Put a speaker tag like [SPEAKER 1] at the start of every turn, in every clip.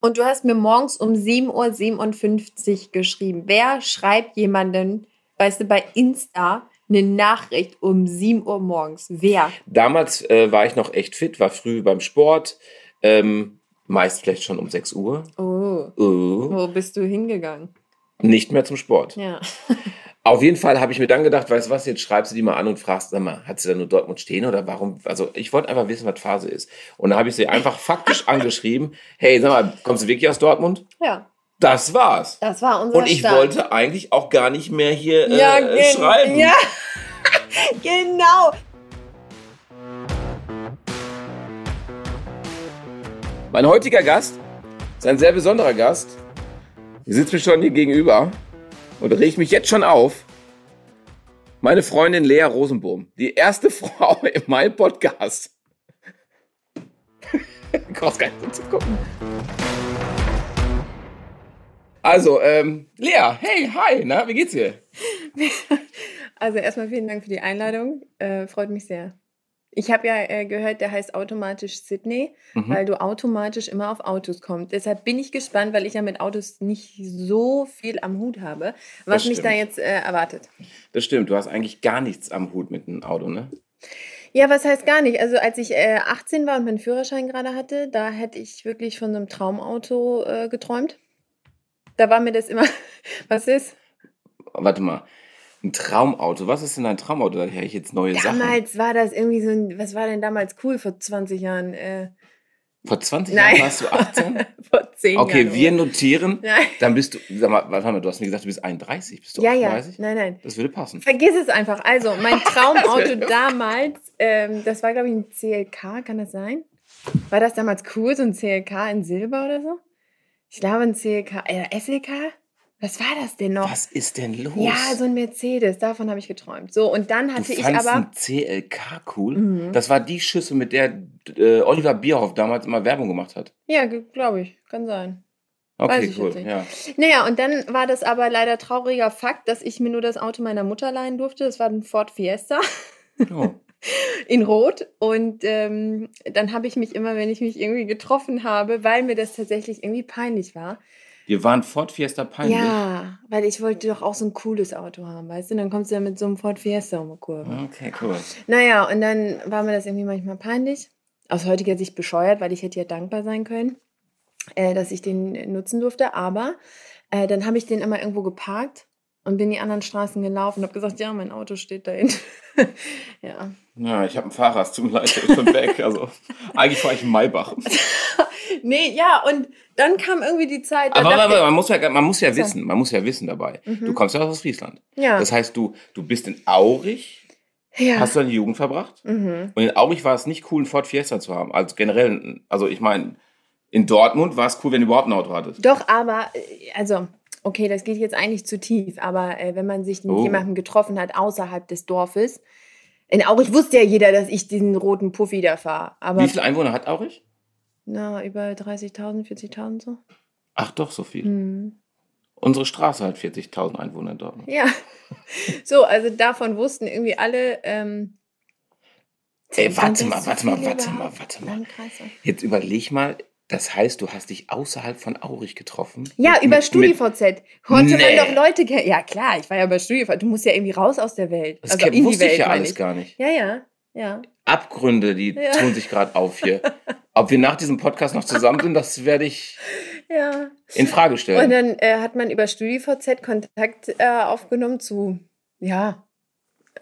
[SPEAKER 1] Und du hast mir morgens um 7.57 Uhr geschrieben. Wer schreibt jemanden, weißt du, bei Insta eine Nachricht um 7 Uhr morgens? Wer?
[SPEAKER 2] Damals äh, war ich noch echt fit, war früh beim Sport. Ähm, meist vielleicht schon um 6 Uhr.
[SPEAKER 1] Oh.
[SPEAKER 2] Oh.
[SPEAKER 1] Wo bist du hingegangen?
[SPEAKER 2] Nicht mehr zum Sport.
[SPEAKER 1] Ja.
[SPEAKER 2] Auf jeden Fall habe ich mir dann gedacht, weißt du was, jetzt schreibst du die mal an und fragst, sag mal, hat sie da nur Dortmund stehen oder warum? Also ich wollte einfach wissen, was Phase ist. Und dann habe ich sie einfach faktisch angeschrieben, hey, sag mal, kommst du wirklich aus Dortmund?
[SPEAKER 1] Ja.
[SPEAKER 2] Das war's.
[SPEAKER 1] Das war unser
[SPEAKER 2] Und ich
[SPEAKER 1] Start.
[SPEAKER 2] wollte eigentlich auch gar nicht mehr hier äh,
[SPEAKER 1] ja,
[SPEAKER 2] äh, schreiben.
[SPEAKER 1] Ja, genau.
[SPEAKER 2] Mein heutiger Gast ist ein sehr besonderer Gast. Die sitzt mir schon hier gegenüber und regt mich jetzt schon auf. Meine Freundin Lea Rosenbohm, die erste Frau in meinem Podcast. Brauchst gar nicht zu gucken. Also, ähm, Lea, hey, hi, na, wie geht's dir?
[SPEAKER 1] Also erstmal vielen Dank für die Einladung. Äh, freut mich sehr. Ich habe ja äh, gehört, der heißt automatisch Sydney,
[SPEAKER 2] Mhm.
[SPEAKER 1] weil du automatisch immer auf Autos kommst. Deshalb bin ich gespannt, weil ich ja mit Autos nicht so viel am Hut habe, was mich da jetzt äh, erwartet.
[SPEAKER 2] Das stimmt, du hast eigentlich gar nichts am Hut mit einem Auto, ne?
[SPEAKER 1] Ja, was heißt gar nicht? Also als ich äh, 18 war und meinen Führerschein gerade hatte, da hätte ich wirklich von so einem Traumauto äh, geträumt. Da war mir das immer, was ist?
[SPEAKER 2] Warte mal, ein Traumauto, was ist denn ein Traumauto? Da höre ich jetzt neue Sachen.
[SPEAKER 1] Damals war das irgendwie so ein, was war denn damals cool vor 20 Jahren? Äh,
[SPEAKER 2] Vor 20
[SPEAKER 1] Nein.
[SPEAKER 2] Jahren warst du 18?
[SPEAKER 1] vor 10
[SPEAKER 2] Okay,
[SPEAKER 1] Jahren.
[SPEAKER 2] wir notieren.
[SPEAKER 1] Nein.
[SPEAKER 2] Dann bist du, sag mal, warte mal, du hast mir gesagt, du bist 31. Bist du
[SPEAKER 1] Ja, ja,
[SPEAKER 2] 38?
[SPEAKER 1] nein, nein.
[SPEAKER 2] Das würde passen.
[SPEAKER 1] Vergiss es einfach. Also, mein Traumauto damals, ähm, das war, glaube ich, ein CLK, kann das sein? War das damals cool, so ein CLK in Silber oder so? Ich glaube, ein CLK, äh, SLK? Was war das denn noch?
[SPEAKER 2] Was ist denn los?
[SPEAKER 1] Ja, so ein Mercedes, davon habe ich geträumt. So, und dann
[SPEAKER 2] du
[SPEAKER 1] hatte ich
[SPEAKER 2] fandst
[SPEAKER 1] aber.
[SPEAKER 2] ein CLK cool?
[SPEAKER 1] Mhm.
[SPEAKER 2] Das war die Schüssel, mit der äh, Oliver Bierhoff damals immer Werbung gemacht hat.
[SPEAKER 1] Ja, glaube ich, kann sein.
[SPEAKER 2] Okay,
[SPEAKER 1] ich
[SPEAKER 2] cool. Ja.
[SPEAKER 1] Naja, und dann war das aber leider trauriger Fakt, dass ich mir nur das Auto meiner Mutter leihen durfte. Das war ein Ford Fiesta.
[SPEAKER 2] Oh.
[SPEAKER 1] in Rot. Und ähm, dann habe ich mich immer, wenn ich mich irgendwie getroffen habe, weil mir das tatsächlich irgendwie peinlich war.
[SPEAKER 2] Wir waren Ford Fiesta peinlich.
[SPEAKER 1] Ja, weil ich wollte doch auch so ein cooles Auto haben, weißt du? Dann kommst du ja mit so einem Ford Fiesta um die Kurve.
[SPEAKER 2] Okay, cool.
[SPEAKER 1] Naja, und dann war mir das irgendwie manchmal peinlich. Aus heutiger Sicht bescheuert, weil ich hätte ja dankbar sein können, äh, dass ich den nutzen durfte. Aber äh, dann habe ich den immer irgendwo geparkt und bin die anderen Straßen gelaufen und habe gesagt, ja, mein Auto steht da hinten. ja.
[SPEAKER 2] Ja, ich habe ein Fahrrad, es tut mir leid, der ist schon weg. Also, eigentlich fahre ich in Maybach.
[SPEAKER 1] Nee, ja, und dann kam irgendwie die Zeit.
[SPEAKER 2] Aber,
[SPEAKER 1] dachte
[SPEAKER 2] aber man muss ja, man muss ja wissen, man muss ja wissen dabei.
[SPEAKER 1] Mhm.
[SPEAKER 2] Du kommst ja aus Friesland.
[SPEAKER 1] ja,
[SPEAKER 2] Das heißt, du, du bist in Aurich,
[SPEAKER 1] ja.
[SPEAKER 2] hast du deine Jugend verbracht?
[SPEAKER 1] Mhm.
[SPEAKER 2] Und in Aurich war es nicht cool, einen Ford Fiesta zu haben. Also generell, also ich meine, in Dortmund war es cool, wenn du überhaupt ein Auto hattest.
[SPEAKER 1] Doch, aber, äh, also, okay, das geht jetzt eigentlich zu tief, aber äh, wenn man sich mit
[SPEAKER 2] Oh.
[SPEAKER 1] jemandem getroffen hat außerhalb des Dorfes, in Aurich wusste ja jeder, dass ich diesen roten Puffy da fahre. Aber
[SPEAKER 2] Wie viele Einwohner hat Aurich?
[SPEAKER 1] Na, über 30.000, 40.000 so.
[SPEAKER 2] Ach doch, so viel.
[SPEAKER 1] Hm.
[SPEAKER 2] Unsere Straße hat 40.000 Einwohner in Dortmund.
[SPEAKER 1] Ja. So, also davon wussten irgendwie alle. Ähm,
[SPEAKER 2] Ey,
[SPEAKER 1] sind
[SPEAKER 2] warte mal, warte mal, warte mal, warte mal. Jetzt überleg mal, das heißt, du hast dich außerhalb von Aurich getroffen?
[SPEAKER 1] Ja,
[SPEAKER 2] Mit-
[SPEAKER 1] über
[SPEAKER 2] mit-
[SPEAKER 1] StudiVZ. Konnte
[SPEAKER 2] Nee.
[SPEAKER 1] man doch Leute kennen. Ja, klar, ich war ja bei StudiVZ. Du musst ja irgendwie raus aus der Welt.
[SPEAKER 2] Das
[SPEAKER 1] also in
[SPEAKER 2] wusste
[SPEAKER 1] Welt,
[SPEAKER 2] ich ja alles
[SPEAKER 1] ich.
[SPEAKER 2] gar nicht.
[SPEAKER 1] Ja, ja, ja.
[SPEAKER 2] Abgründe, die
[SPEAKER 1] Ja.
[SPEAKER 2] tun sich gerade auf hier. Ob wir nach diesem Podcast noch zusammen sind, das werde ich
[SPEAKER 1] Ja.
[SPEAKER 2] in Frage
[SPEAKER 1] Und
[SPEAKER 2] stellen.
[SPEAKER 1] dann äh, hat man über StudiVZ Kontakt äh, aufgenommen zu, ja,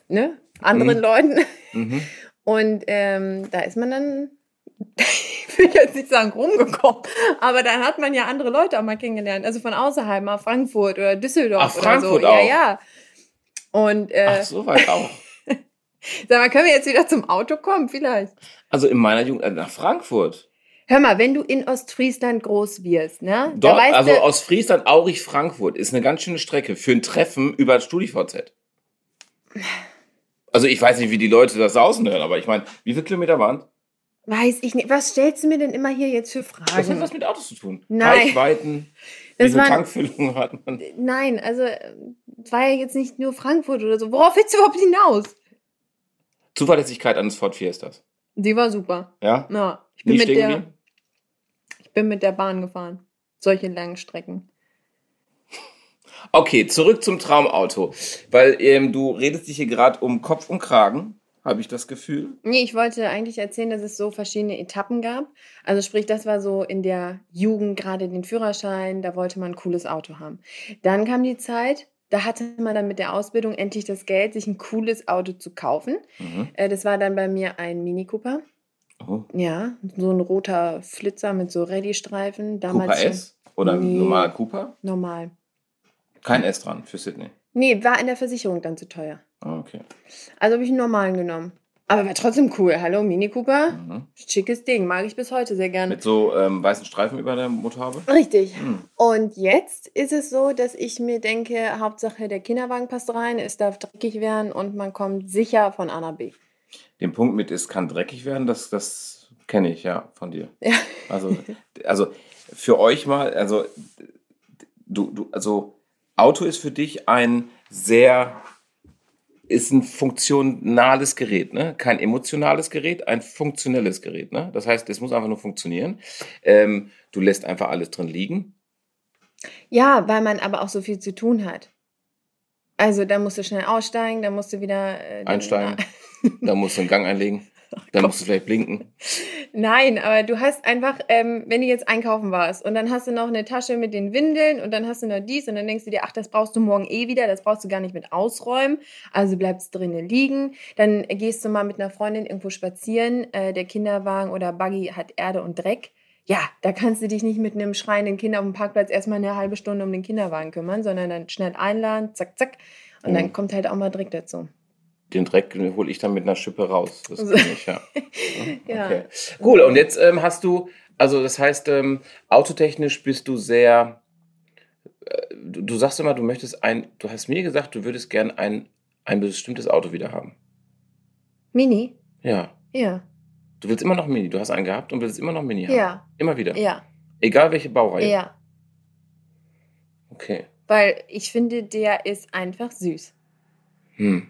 [SPEAKER 1] ne, anderen
[SPEAKER 2] Mhm.
[SPEAKER 1] Leuten.
[SPEAKER 2] Mhm.
[SPEAKER 1] Und ähm, da ist man dann, ich will jetzt nicht sagen rumgekommen, aber dann hat man ja andere Leute auch mal kennengelernt. Also von außerhalb, mal Frankfurt oder Düsseldorf
[SPEAKER 2] Ach,
[SPEAKER 1] oder
[SPEAKER 2] Frankfurt
[SPEAKER 1] so.
[SPEAKER 2] auch?
[SPEAKER 1] Ja, ja. Und äh,
[SPEAKER 2] Ach, so weit auch.
[SPEAKER 1] Sag mal, können wir jetzt wieder zum Auto kommen? Vielleicht.
[SPEAKER 2] Also in meiner Jugend, äh, nach Frankfurt.
[SPEAKER 1] Hör mal, wenn du in Ostfriesland groß wirst, ne?
[SPEAKER 2] Dort,
[SPEAKER 1] weißt
[SPEAKER 2] also
[SPEAKER 1] du,
[SPEAKER 2] aus Friesland, Aurich, Frankfurt ist eine ganz schöne Strecke für ein Treffen über StudiVZ. Also ich weiß nicht, wie die Leute das außen hören, aber ich meine, wie viele Kilometer waren?
[SPEAKER 1] weiß ich nicht. Was stellst du mir denn immer hier jetzt für
[SPEAKER 2] Das hat
[SPEAKER 1] Fragen?
[SPEAKER 2] was mit Autos zu tun.
[SPEAKER 1] Nein.
[SPEAKER 2] Reichweiten, wie
[SPEAKER 1] Das
[SPEAKER 2] viele
[SPEAKER 1] waren-
[SPEAKER 2] Tankfüllungen hat man?
[SPEAKER 1] Nein, also äh, es war ja jetzt nicht nur Frankfurt oder so. Worauf willst du überhaupt hinaus?
[SPEAKER 2] Zuverlässigkeit eines Ford Fiestas.
[SPEAKER 1] Die war super.
[SPEAKER 2] Ja?
[SPEAKER 1] Ja, ich bin,
[SPEAKER 2] Nie
[SPEAKER 1] mit der,
[SPEAKER 2] geblieben?
[SPEAKER 1] ich bin mit der Bahn gefahren. solche langen Strecken.
[SPEAKER 2] Okay, zurück zum Traumauto. Weil ähm, du redest dich hier gerade um Kopf und Kragen, habe ich das Gefühl.
[SPEAKER 1] Nee, ich wollte eigentlich erzählen, dass es so verschiedene Etappen gab. Also sprich, das war so in der Jugend gerade den Führerschein, da wollte man ein cooles Auto haben. Dann kam die Zeit, da hatte man dann mit der Ausbildung endlich das Geld, sich ein cooles Auto zu kaufen.
[SPEAKER 2] Mhm.
[SPEAKER 1] Äh, das war dann bei mir ein Mini Cooper.
[SPEAKER 2] Oh.
[SPEAKER 1] Ja, so ein roter Flitzer mit so Rallye-Streifen.
[SPEAKER 2] Cooper S oder ein
[SPEAKER 1] Nee.
[SPEAKER 2] normaler Cooper?
[SPEAKER 1] normal.
[SPEAKER 2] Kein S dran für Sydney.
[SPEAKER 1] Nee, war in der Versicherung dann zu teuer.
[SPEAKER 2] Ah, okay.
[SPEAKER 1] Also habe ich einen normalen genommen. Aber war trotzdem cool. Hallo, Mini Cooper.
[SPEAKER 2] Mhm.
[SPEAKER 1] Schickes Ding. Mag ich bis heute sehr gerne.
[SPEAKER 2] Mit so ähm, weißen Streifen über der Motorhaube?
[SPEAKER 1] Richtig.
[SPEAKER 2] Hm.
[SPEAKER 1] Und jetzt ist es so, dass ich mir denke, Hauptsache der Kinderwagen passt rein, es darf dreckig werden und man kommt sicher von A nach B.
[SPEAKER 2] Den Punkt mit, es kann dreckig werden, das, das kenne ich ja von dir.
[SPEAKER 1] Ja.
[SPEAKER 2] Also, also für euch mal, also du, du, also Auto ist für dich ein sehr, ist ein funktionales Gerät, ne? Kein emotionales Gerät, ein funktionelles Gerät, ne? Das heißt, es muss einfach nur funktionieren. Ähm, du lässt einfach alles drin liegen.
[SPEAKER 1] Ja, weil man aber auch so viel zu tun hat. Also da musst du schnell aussteigen, da musst du wieder äh,
[SPEAKER 2] Einsteigen. Da musst du einen Gang einlegen. Dann musst du vielleicht blinken.
[SPEAKER 1] Nein, aber du hast einfach, ähm, wenn du jetzt einkaufen warst und dann hast du noch eine Tasche mit den Windeln und dann hast du noch dies und dann denkst du dir, ach, das brauchst du morgen eh wieder, das brauchst du gar nicht mit ausräumen, also bleibt es drinnen liegen. Dann gehst du mal mit einer Freundin irgendwo spazieren, äh, der Kinderwagen oder Buggy hat Erde und Dreck. Ja, da kannst du dich nicht mit einem schreienden Kind auf dem Parkplatz erstmal eine halbe Stunde um den Kinderwagen kümmern, sondern dann schnell einladen, zack, zack. Und dann
[SPEAKER 2] Mhm.
[SPEAKER 1] kommt halt auch mal Dreck dazu.
[SPEAKER 2] Den Dreck hole ich dann mit einer Schippe raus. Das kann ich, ja.
[SPEAKER 1] Ja.
[SPEAKER 2] Okay. Cool, und jetzt ähm, hast du, also das heißt, ähm, autotechnisch bist du sehr, äh, du, du sagst immer, du möchtest ein, du hast mir gesagt, du würdest gern ein, ein bestimmtes Auto wieder haben.
[SPEAKER 1] Mini?
[SPEAKER 2] Ja.
[SPEAKER 1] Ja.
[SPEAKER 2] Du willst immer noch Mini, du hast einen gehabt und willst immer noch Mini haben.
[SPEAKER 1] Ja.
[SPEAKER 2] Immer wieder.
[SPEAKER 1] Ja.
[SPEAKER 2] Egal welche Baureihe.
[SPEAKER 1] Ja.
[SPEAKER 2] Okay.
[SPEAKER 1] Weil ich finde, der ist einfach süß.
[SPEAKER 2] Hm.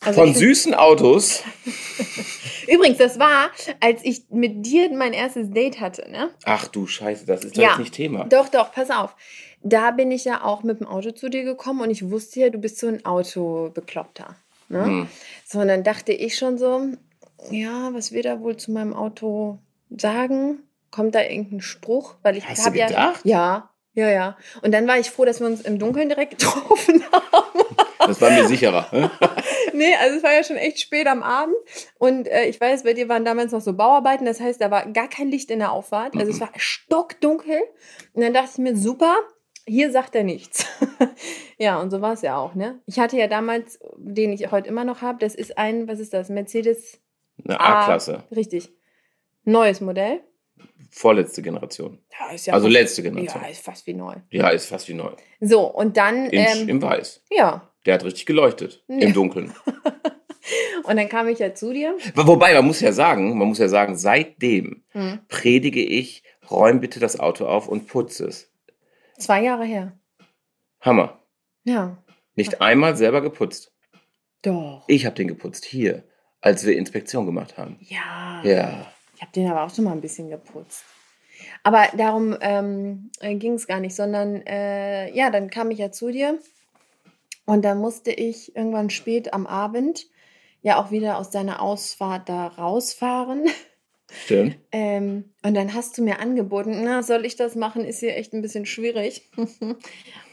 [SPEAKER 1] Also
[SPEAKER 2] Von süßen Autos,
[SPEAKER 1] Übrigens, das war, als ich mit dir mein erstes Date hatte, ne?
[SPEAKER 2] ach du Scheiße, das ist doch
[SPEAKER 1] Ja.
[SPEAKER 2] jetzt nicht Thema.
[SPEAKER 1] Doch, doch, pass auf. Da bin ich ja auch mit dem Auto zu dir gekommen und ich wusste ja, du bist so ein Autobekloppter. Ne?
[SPEAKER 2] Hm.
[SPEAKER 1] So, und dann dachte ich schon so, ja, was wird er wohl zu meinem Auto sagen? Kommt da irgendein Spruch? Weil ich
[SPEAKER 2] du
[SPEAKER 1] ja.
[SPEAKER 2] gedacht?
[SPEAKER 1] Ja, ja, ja. Und dann war ich froh, dass wir uns im Dunkeln direkt getroffen haben.
[SPEAKER 2] Das war mir sicherer. hä?
[SPEAKER 1] Nee, also es war ja schon echt spät am Abend und äh, ich weiß, bei dir waren damals noch so Bauarbeiten, das heißt, da war gar kein Licht in der Auffahrt, also es war stockdunkel und dann dachte ich mir, super, hier sagt er nichts. ja, und so war es ja auch, ne? Ich hatte ja damals, den ich heute immer noch habe, das ist ein, was ist das, Mercedes
[SPEAKER 2] Eine A-Klasse.
[SPEAKER 1] Richtig. Neues Modell.
[SPEAKER 2] Vorletzte Generation.
[SPEAKER 1] Ja, ist ja
[SPEAKER 2] Also
[SPEAKER 1] fast,
[SPEAKER 2] letzte Generation.
[SPEAKER 1] Ja, ist fast wie neu.
[SPEAKER 2] Ja, ist fast wie neu.
[SPEAKER 1] So, und dann,
[SPEAKER 2] In,
[SPEAKER 1] ähm,
[SPEAKER 2] Im Weiß.
[SPEAKER 1] ja,
[SPEAKER 2] Der hat richtig geleuchtet.
[SPEAKER 1] Ja.
[SPEAKER 2] Im Dunkeln.
[SPEAKER 1] und dann kam ich ja zu dir.
[SPEAKER 2] Wobei, man muss ja sagen, man muss ja sagen, seitdem
[SPEAKER 1] Hm.
[SPEAKER 2] predige ich, räum bitte das Auto auf und putze es.
[SPEAKER 1] Zwei Jahre her.
[SPEAKER 2] Hammer.
[SPEAKER 1] Ja.
[SPEAKER 2] Nicht einmal selber geputzt.
[SPEAKER 1] Doch.
[SPEAKER 2] Ich habe den geputzt hier, als wir Inspektion gemacht haben.
[SPEAKER 1] Ja.
[SPEAKER 2] Ja.
[SPEAKER 1] Ich habe den aber auch schon mal ein bisschen geputzt. Aber darum ähm, ging es gar nicht, sondern äh, ja, dann kam ich ja zu dir und dann musste ich irgendwann spät am Abend ja auch wieder aus deiner Ausfahrt da rausfahren.
[SPEAKER 2] Stimmt.
[SPEAKER 1] Ähm, und dann hast du mir angeboten, na, soll ich das machen? Ist hier echt ein bisschen schwierig. und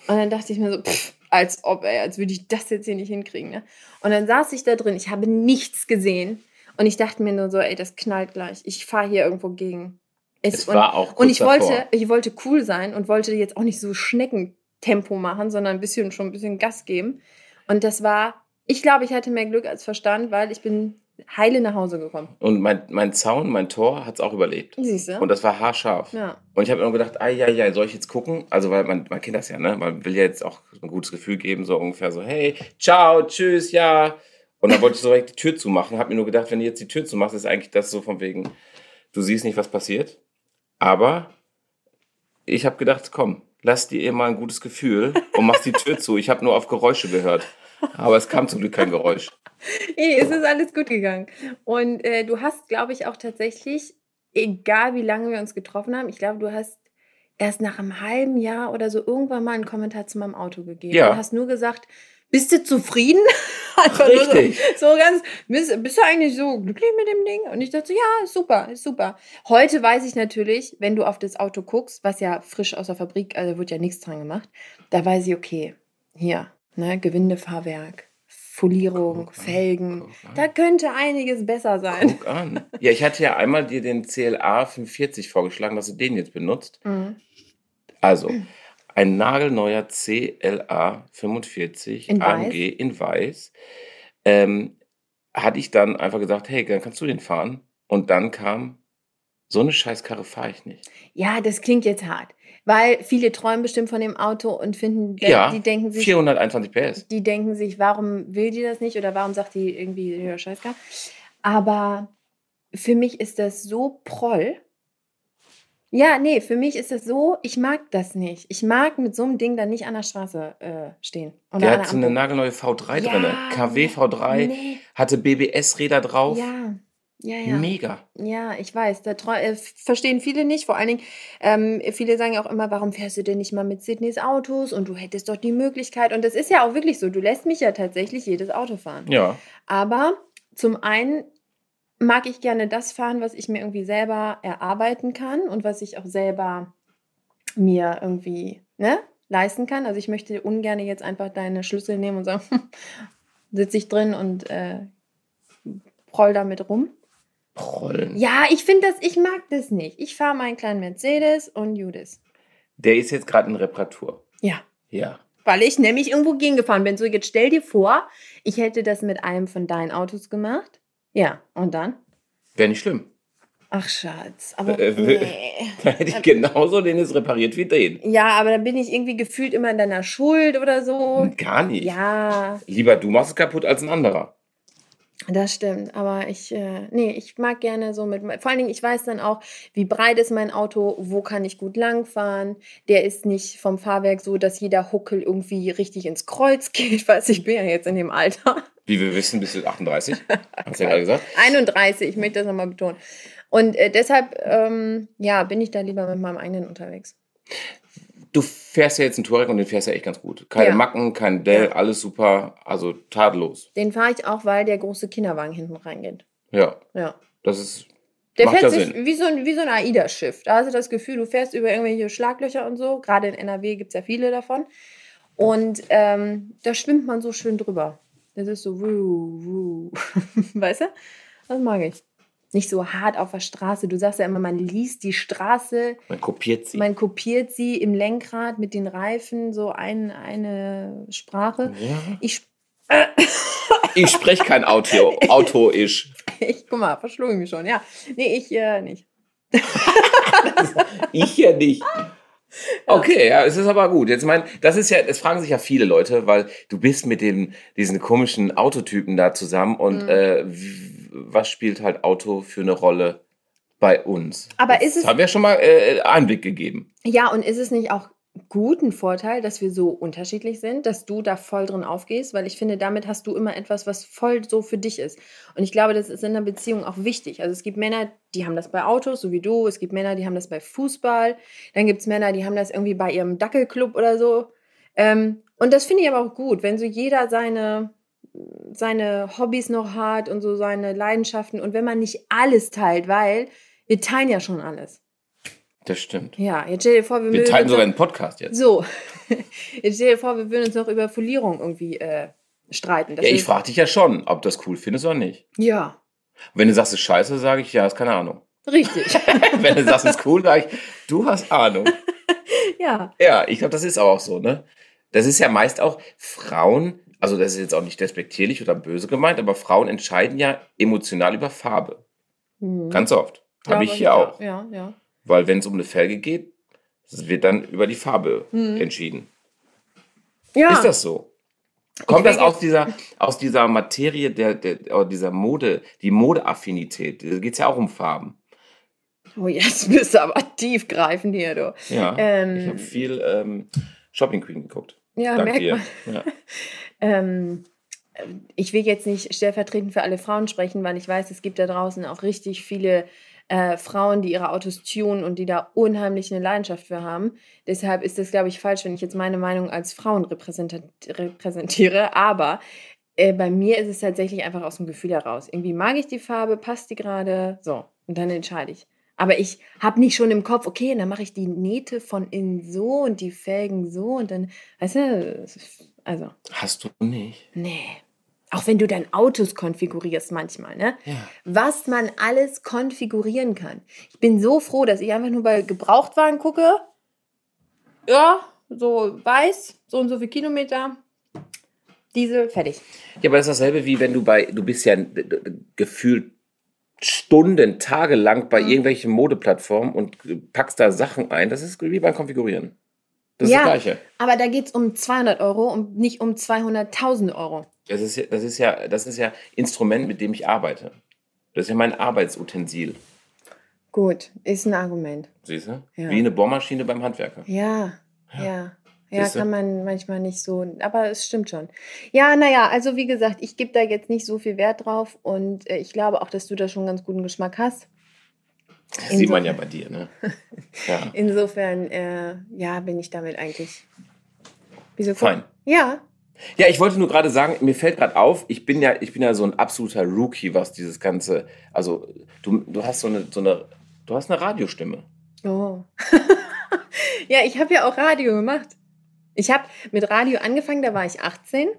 [SPEAKER 1] dann dachte ich mir so, pff, als ob, ey, als würde ich das jetzt hier nicht hinkriegen. Ne? Und dann saß ich da drin, ich habe nichts gesehen. Und ich dachte mir nur so, ey, das knallt gleich. Ich fahre hier irgendwo gegen.
[SPEAKER 2] Es
[SPEAKER 1] und,
[SPEAKER 2] war auch
[SPEAKER 1] und ich wollte,
[SPEAKER 2] davor.
[SPEAKER 1] ich wollte cool sein und wollte jetzt auch nicht so Schneckentempo machen, sondern ein bisschen schon ein bisschen Gas geben. Und das war, ich glaube, ich hatte mehr Glück als Verstand, weil ich bin heile nach Hause gekommen.
[SPEAKER 2] Und mein, mein Zaun, mein Tor hat es auch überlebt.
[SPEAKER 1] Siehst du?
[SPEAKER 2] Und das war haarscharf.
[SPEAKER 1] ja.
[SPEAKER 2] Und ich habe immer gedacht, ah ja, ja, soll ich jetzt gucken? Also, weil man, man kennt das ja, ne? Man will ja jetzt auch ein gutes Gefühl geben, so ungefähr so, hey, ciao, tschüss, ja. Und dann wollte ich so direkt die Tür zumachen. Hab mir nur gedacht, wenn du jetzt die Tür zumachst, ist eigentlich das so von wegen, du siehst nicht, was passiert. Aber ich habe gedacht, komm, lass dir eh mal ein gutes Gefühl und mach die Tür zu. Ich habe nur auf Geräusche gehört. Aber es kam zum Glück kein Geräusch.
[SPEAKER 1] Nee, es ist alles gut gegangen. Und äh, du hast, glaube ich, auch tatsächlich, egal wie lange wir uns getroffen haben, ich glaube, du hast erst nach einem halben Jahr oder so irgendwann mal einen Kommentar zu meinem Auto gegeben.
[SPEAKER 2] Ja.
[SPEAKER 1] Und hast nur gesagt, bist du zufrieden? Einfach
[SPEAKER 2] Richtig.
[SPEAKER 1] So, so ganz, bist, bist du eigentlich so glücklich mit dem Ding? Und ich dachte, ja, super, ist super. Heute weiß ich natürlich, wenn du auf das Auto guckst, was ja frisch aus der Fabrik, also wird ja nichts dran gemacht, da weiß ich, okay, hier, ne, Gewindefahrwerk, Folierung,
[SPEAKER 2] Guck
[SPEAKER 1] Felgen,
[SPEAKER 2] an.
[SPEAKER 1] da könnte einiges besser sein.
[SPEAKER 2] Guck an. Ja, ich hatte ja einmal dir den CLA 45 vorgeschlagen, dass du den jetzt benutzt.
[SPEAKER 1] Mhm.
[SPEAKER 2] Also, ein nagelneuer CLA 45
[SPEAKER 1] In
[SPEAKER 2] AMG in weiß. Ähm, hatte ich dann einfach gesagt, hey, dann kannst du den fahren. Und dann kam, so eine Scheißkarre fahre ich nicht.
[SPEAKER 1] Ja, das klingt jetzt hart, weil viele träumen bestimmt von dem Auto und finden,
[SPEAKER 2] Ja,
[SPEAKER 1] die denken sich,
[SPEAKER 2] 421 PS.
[SPEAKER 1] die denken sich, warum will die das nicht oder warum sagt die irgendwie, ja, Scheißgar. Aber für mich ist das so proll. Ja, nee, für mich ist das so, ich mag das nicht. Ich mag mit so einem Ding dann nicht an der Straße äh, stehen. Oder
[SPEAKER 2] Der hat so eine nagelneue V3
[SPEAKER 1] Ja,
[SPEAKER 2] drin. KW V3,
[SPEAKER 1] Nee,
[SPEAKER 2] hatte BBS-Räder drauf.
[SPEAKER 1] ja, ja, ja.
[SPEAKER 2] Mega.
[SPEAKER 1] Ja, ich weiß. Da äh, verstehen viele nicht. Vor allen Dingen, ähm, viele sagen ja auch immer, warum fährst du denn nicht mal mit Sydneys Autos? Und du hättest doch die Möglichkeit. Und das ist ja auch wirklich so. Du lässt mich ja tatsächlich jedes Auto fahren.
[SPEAKER 2] Ja.
[SPEAKER 1] Aber zum einen mag ich gerne das fahren, was ich mir irgendwie selber erarbeiten kann und was ich auch selber mir irgendwie ne, leisten kann. Also ich möchte ungern jetzt einfach deine Schlüssel nehmen und sagen, sitze ich drin und äh, roll damit rum.
[SPEAKER 2] Prollen.
[SPEAKER 1] Ja, ich finde das, ich mag das nicht. Ich fahre meinen kleinen Mercedes und Judas.
[SPEAKER 2] Der ist jetzt gerade in Reparatur.
[SPEAKER 1] Ja.
[SPEAKER 2] Ja.
[SPEAKER 1] Weil ich nämlich irgendwo gegengefahren bin. So, jetzt stell dir vor, ich hätte das mit einem von deinen Autos gemacht. Ja, und dann?
[SPEAKER 2] Wäre nicht schlimm.
[SPEAKER 1] Ach, Schatz. Aber
[SPEAKER 2] Äh, w-
[SPEAKER 1] nee.
[SPEAKER 2] Da hätte ich genauso den jetzt repariert wie den.
[SPEAKER 1] Ja, aber dann bin ich irgendwie gefühlt immer in deiner Schuld oder so.
[SPEAKER 2] Gar nicht.
[SPEAKER 1] Ja,
[SPEAKER 2] Lieber du machst es kaputt als ein anderer.
[SPEAKER 1] das stimmt. Aber ich, äh, nee, ich mag gerne so mit. Vor allen Dingen, ich weiß dann auch, wie breit ist mein Auto, wo kann ich gut langfahren. Der ist nicht vom Fahrwerk so, dass jeder Huckel irgendwie richtig ins Kreuz geht. Weiß ich bin ja jetzt in dem Alter.
[SPEAKER 2] Wie wir wissen, bist du 38. Hast du ja gerade gesagt.
[SPEAKER 1] 31, ich möchte das nochmal betonen. Und äh, deshalb, ähm, ja, bin ich da lieber mit meinem eigenen unterwegs.
[SPEAKER 2] Du fährst ja jetzt einen Touareg und den fährst ja echt ganz gut. Keine
[SPEAKER 1] Ja.
[SPEAKER 2] Macken, kein Dell,
[SPEAKER 1] Ja.
[SPEAKER 2] alles super. Also tadellos.
[SPEAKER 1] Den fahre ich auch, weil der große Kinderwagen hinten reingeht.
[SPEAKER 2] Ja,
[SPEAKER 1] Ja.
[SPEAKER 2] das ist.
[SPEAKER 1] Der
[SPEAKER 2] Macht
[SPEAKER 1] fährt sich wie so, ein, wie so ein AIDA-Schiff. Da hast du das Gefühl, du fährst über irgendwelche Schlaglöcher und so. Gerade in NRW gibt es ja viele davon. Und ähm, da schwimmt man so schön drüber. Das ist so, wuh, wuh. weißt du? Das mag ich. Nicht so hart auf der Straße. Du sagst ja immer, man liest die Straße,
[SPEAKER 2] Man kopiert sie.
[SPEAKER 1] man kopiert sie im Lenkrad mit den Reifen, so ein, eine Sprache.
[SPEAKER 2] ja.
[SPEAKER 1] Ich,
[SPEAKER 2] Ich spreche kein Auto, Auto-isch.
[SPEAKER 1] ich, guck mal, verschlug ich mich schon. Ja, nee, ich äh, nicht.
[SPEAKER 2] Ich ja nicht. Okay, ja, es ist aber gut. Jetzt mein, das ist ja, das fragen sich ja viele Leute, weil du bist mit dem, diesen komischen Autotypen da zusammen und
[SPEAKER 1] Mhm.
[SPEAKER 2] äh, was spielt halt Auto für eine Rolle bei uns?
[SPEAKER 1] Aber
[SPEAKER 2] das
[SPEAKER 1] ist es-
[SPEAKER 2] haben wir schon mal äh, Einblick gegeben.
[SPEAKER 1] Ja, und ist es nicht auch gut ein Vorteil, dass wir so unterschiedlich sind, dass du da voll drin aufgehst? Weil ich finde, damit hast du immer etwas, was voll so für dich ist. Und ich glaube, das ist in einer Beziehung auch wichtig. Also es gibt Männer, die haben das bei Autos, so wie du. Es gibt Männer, die haben das bei Fußball. Dann gibt es Männer, die haben das irgendwie bei ihrem Dackelclub oder so. Ähm, und das finde ich aber auch gut, wenn so jeder seine seine Hobbys noch hat und so seine Leidenschaften und wenn man nicht alles teilt, weil wir teilen ja schon alles.
[SPEAKER 2] Das stimmt.
[SPEAKER 1] Ja, jetzt stell dir vor, wir,
[SPEAKER 2] Wir
[SPEAKER 1] würden
[SPEAKER 2] teilen
[SPEAKER 1] uns
[SPEAKER 2] sogar
[SPEAKER 1] noch-
[SPEAKER 2] einen Podcast jetzt.
[SPEAKER 1] so, jetzt stell dir vor, wir würden uns noch über Folierung irgendwie äh, streiten. Das
[SPEAKER 2] Ja, ich frage dich ja schon, ob du das cool findest oder nicht.
[SPEAKER 1] Ja,
[SPEAKER 2] Wenn du sagst, es ist scheiße, sage ich, ja, ist keine Ahnung.
[SPEAKER 1] richtig.
[SPEAKER 2] Wenn du sagst, es ist cool, sage ich, du hast Ahnung.
[SPEAKER 1] ja,
[SPEAKER 2] Ja, ich glaube, das ist auch so, ne? Das ist ja meist auch Frauen, also das ist jetzt auch nicht despektierlich oder böse gemeint, aber Frauen entscheiden ja emotional über Farbe.
[SPEAKER 1] Hm.
[SPEAKER 2] Ganz oft. Habe ich
[SPEAKER 1] aber-
[SPEAKER 2] hier auch.
[SPEAKER 1] Ja, ja.
[SPEAKER 2] Weil wenn es um eine Felge geht, wird dann über die Farbe
[SPEAKER 1] Mhm.
[SPEAKER 2] entschieden.
[SPEAKER 1] Ja,
[SPEAKER 2] Ist das so? Kommt das aus dieser, aus dieser Materie der, der, oder dieser Mode, die Modeaffinität? Da geht es ja auch um Farben.
[SPEAKER 1] oh, jetzt bist du aber tiefgreifend hier, du.
[SPEAKER 2] Ja.
[SPEAKER 1] Ähm.
[SPEAKER 2] ich habe viel ähm, Shopping Queen geguckt.
[SPEAKER 1] Ja,
[SPEAKER 2] Dank
[SPEAKER 1] merkt
[SPEAKER 2] dir.
[SPEAKER 1] man.
[SPEAKER 2] Ja.
[SPEAKER 1] Ähm, ich will jetzt nicht stellvertretend für alle Frauen sprechen, weil ich weiß, es gibt da draußen auch richtig viele äh, Frauen, die ihre Autos tunen und die da unheimlich eine Leidenschaft für haben. Deshalb ist das, glaube ich, falsch, wenn ich jetzt meine Meinung als Frauen repräsentiere. Aber äh, bei mir ist es tatsächlich einfach aus dem Gefühl heraus. Irgendwie mag ich die Farbe, passt die gerade, so. Und dann entscheide ich. Aber ich habe nicht schon im Kopf, okay, dann mache ich die Nähte von innen so und die Felgen so und dann, weißt du, also.
[SPEAKER 2] Hast du nicht?
[SPEAKER 1] Nee. Auch wenn du dein Autos konfigurierst manchmal, ne?
[SPEAKER 2] Ja.
[SPEAKER 1] Was man alles konfigurieren kann. Ich bin so froh, dass ich einfach nur bei Gebrauchtwagen gucke. Ja, so weiß, so und so viele Kilometer. Diese, fertig.
[SPEAKER 2] Ja, aber das ist dasselbe wie wenn du bei, du bist ja gefühlt Stunden, tagelang bei
[SPEAKER 1] Mhm.
[SPEAKER 2] irgendwelchen Modeplattformen und packst da Sachen ein. Das ist wie beim Konfigurieren. Das ist
[SPEAKER 1] Ja.
[SPEAKER 2] das Gleiche.
[SPEAKER 1] Aber da geht es um 200 Euro und nicht um 200.000 Euro.
[SPEAKER 2] Das ist, ja- das, ist ja, das ist ja Instrument, mit dem ich arbeite. Das ist ja mein Arbeitsutensil.
[SPEAKER 1] Gut, ist ein Argument.
[SPEAKER 2] Siehst du?
[SPEAKER 1] Ja.
[SPEAKER 2] Wie eine Bohrmaschine beim Handwerker.
[SPEAKER 1] Ja, ja. Ja,
[SPEAKER 2] Siehste?
[SPEAKER 1] kann man manchmal nicht so, aber es stimmt schon. Ja, naja, also wie gesagt, ich gebe da jetzt nicht so viel Wert drauf und äh, ich glaube auch, dass du da schon ganz guten Geschmack hast.
[SPEAKER 2] Das sieht man ja bei dir, ne? Ja.
[SPEAKER 1] Insofern, äh, ja, bin ich damit eigentlich. Wieso?
[SPEAKER 2] Fein.
[SPEAKER 1] Ja,
[SPEAKER 2] Ja, ich wollte nur gerade sagen, mir fällt gerade auf, ich bin ja, ich bin ja so ein absoluter Rookie, was dieses ganze, also du, du hast so eine, so eine, du hast eine Radiostimme.
[SPEAKER 1] Oh. ja, ich habe ja auch Radio gemacht. Ich habe mit Radio angefangen, da war ich 18.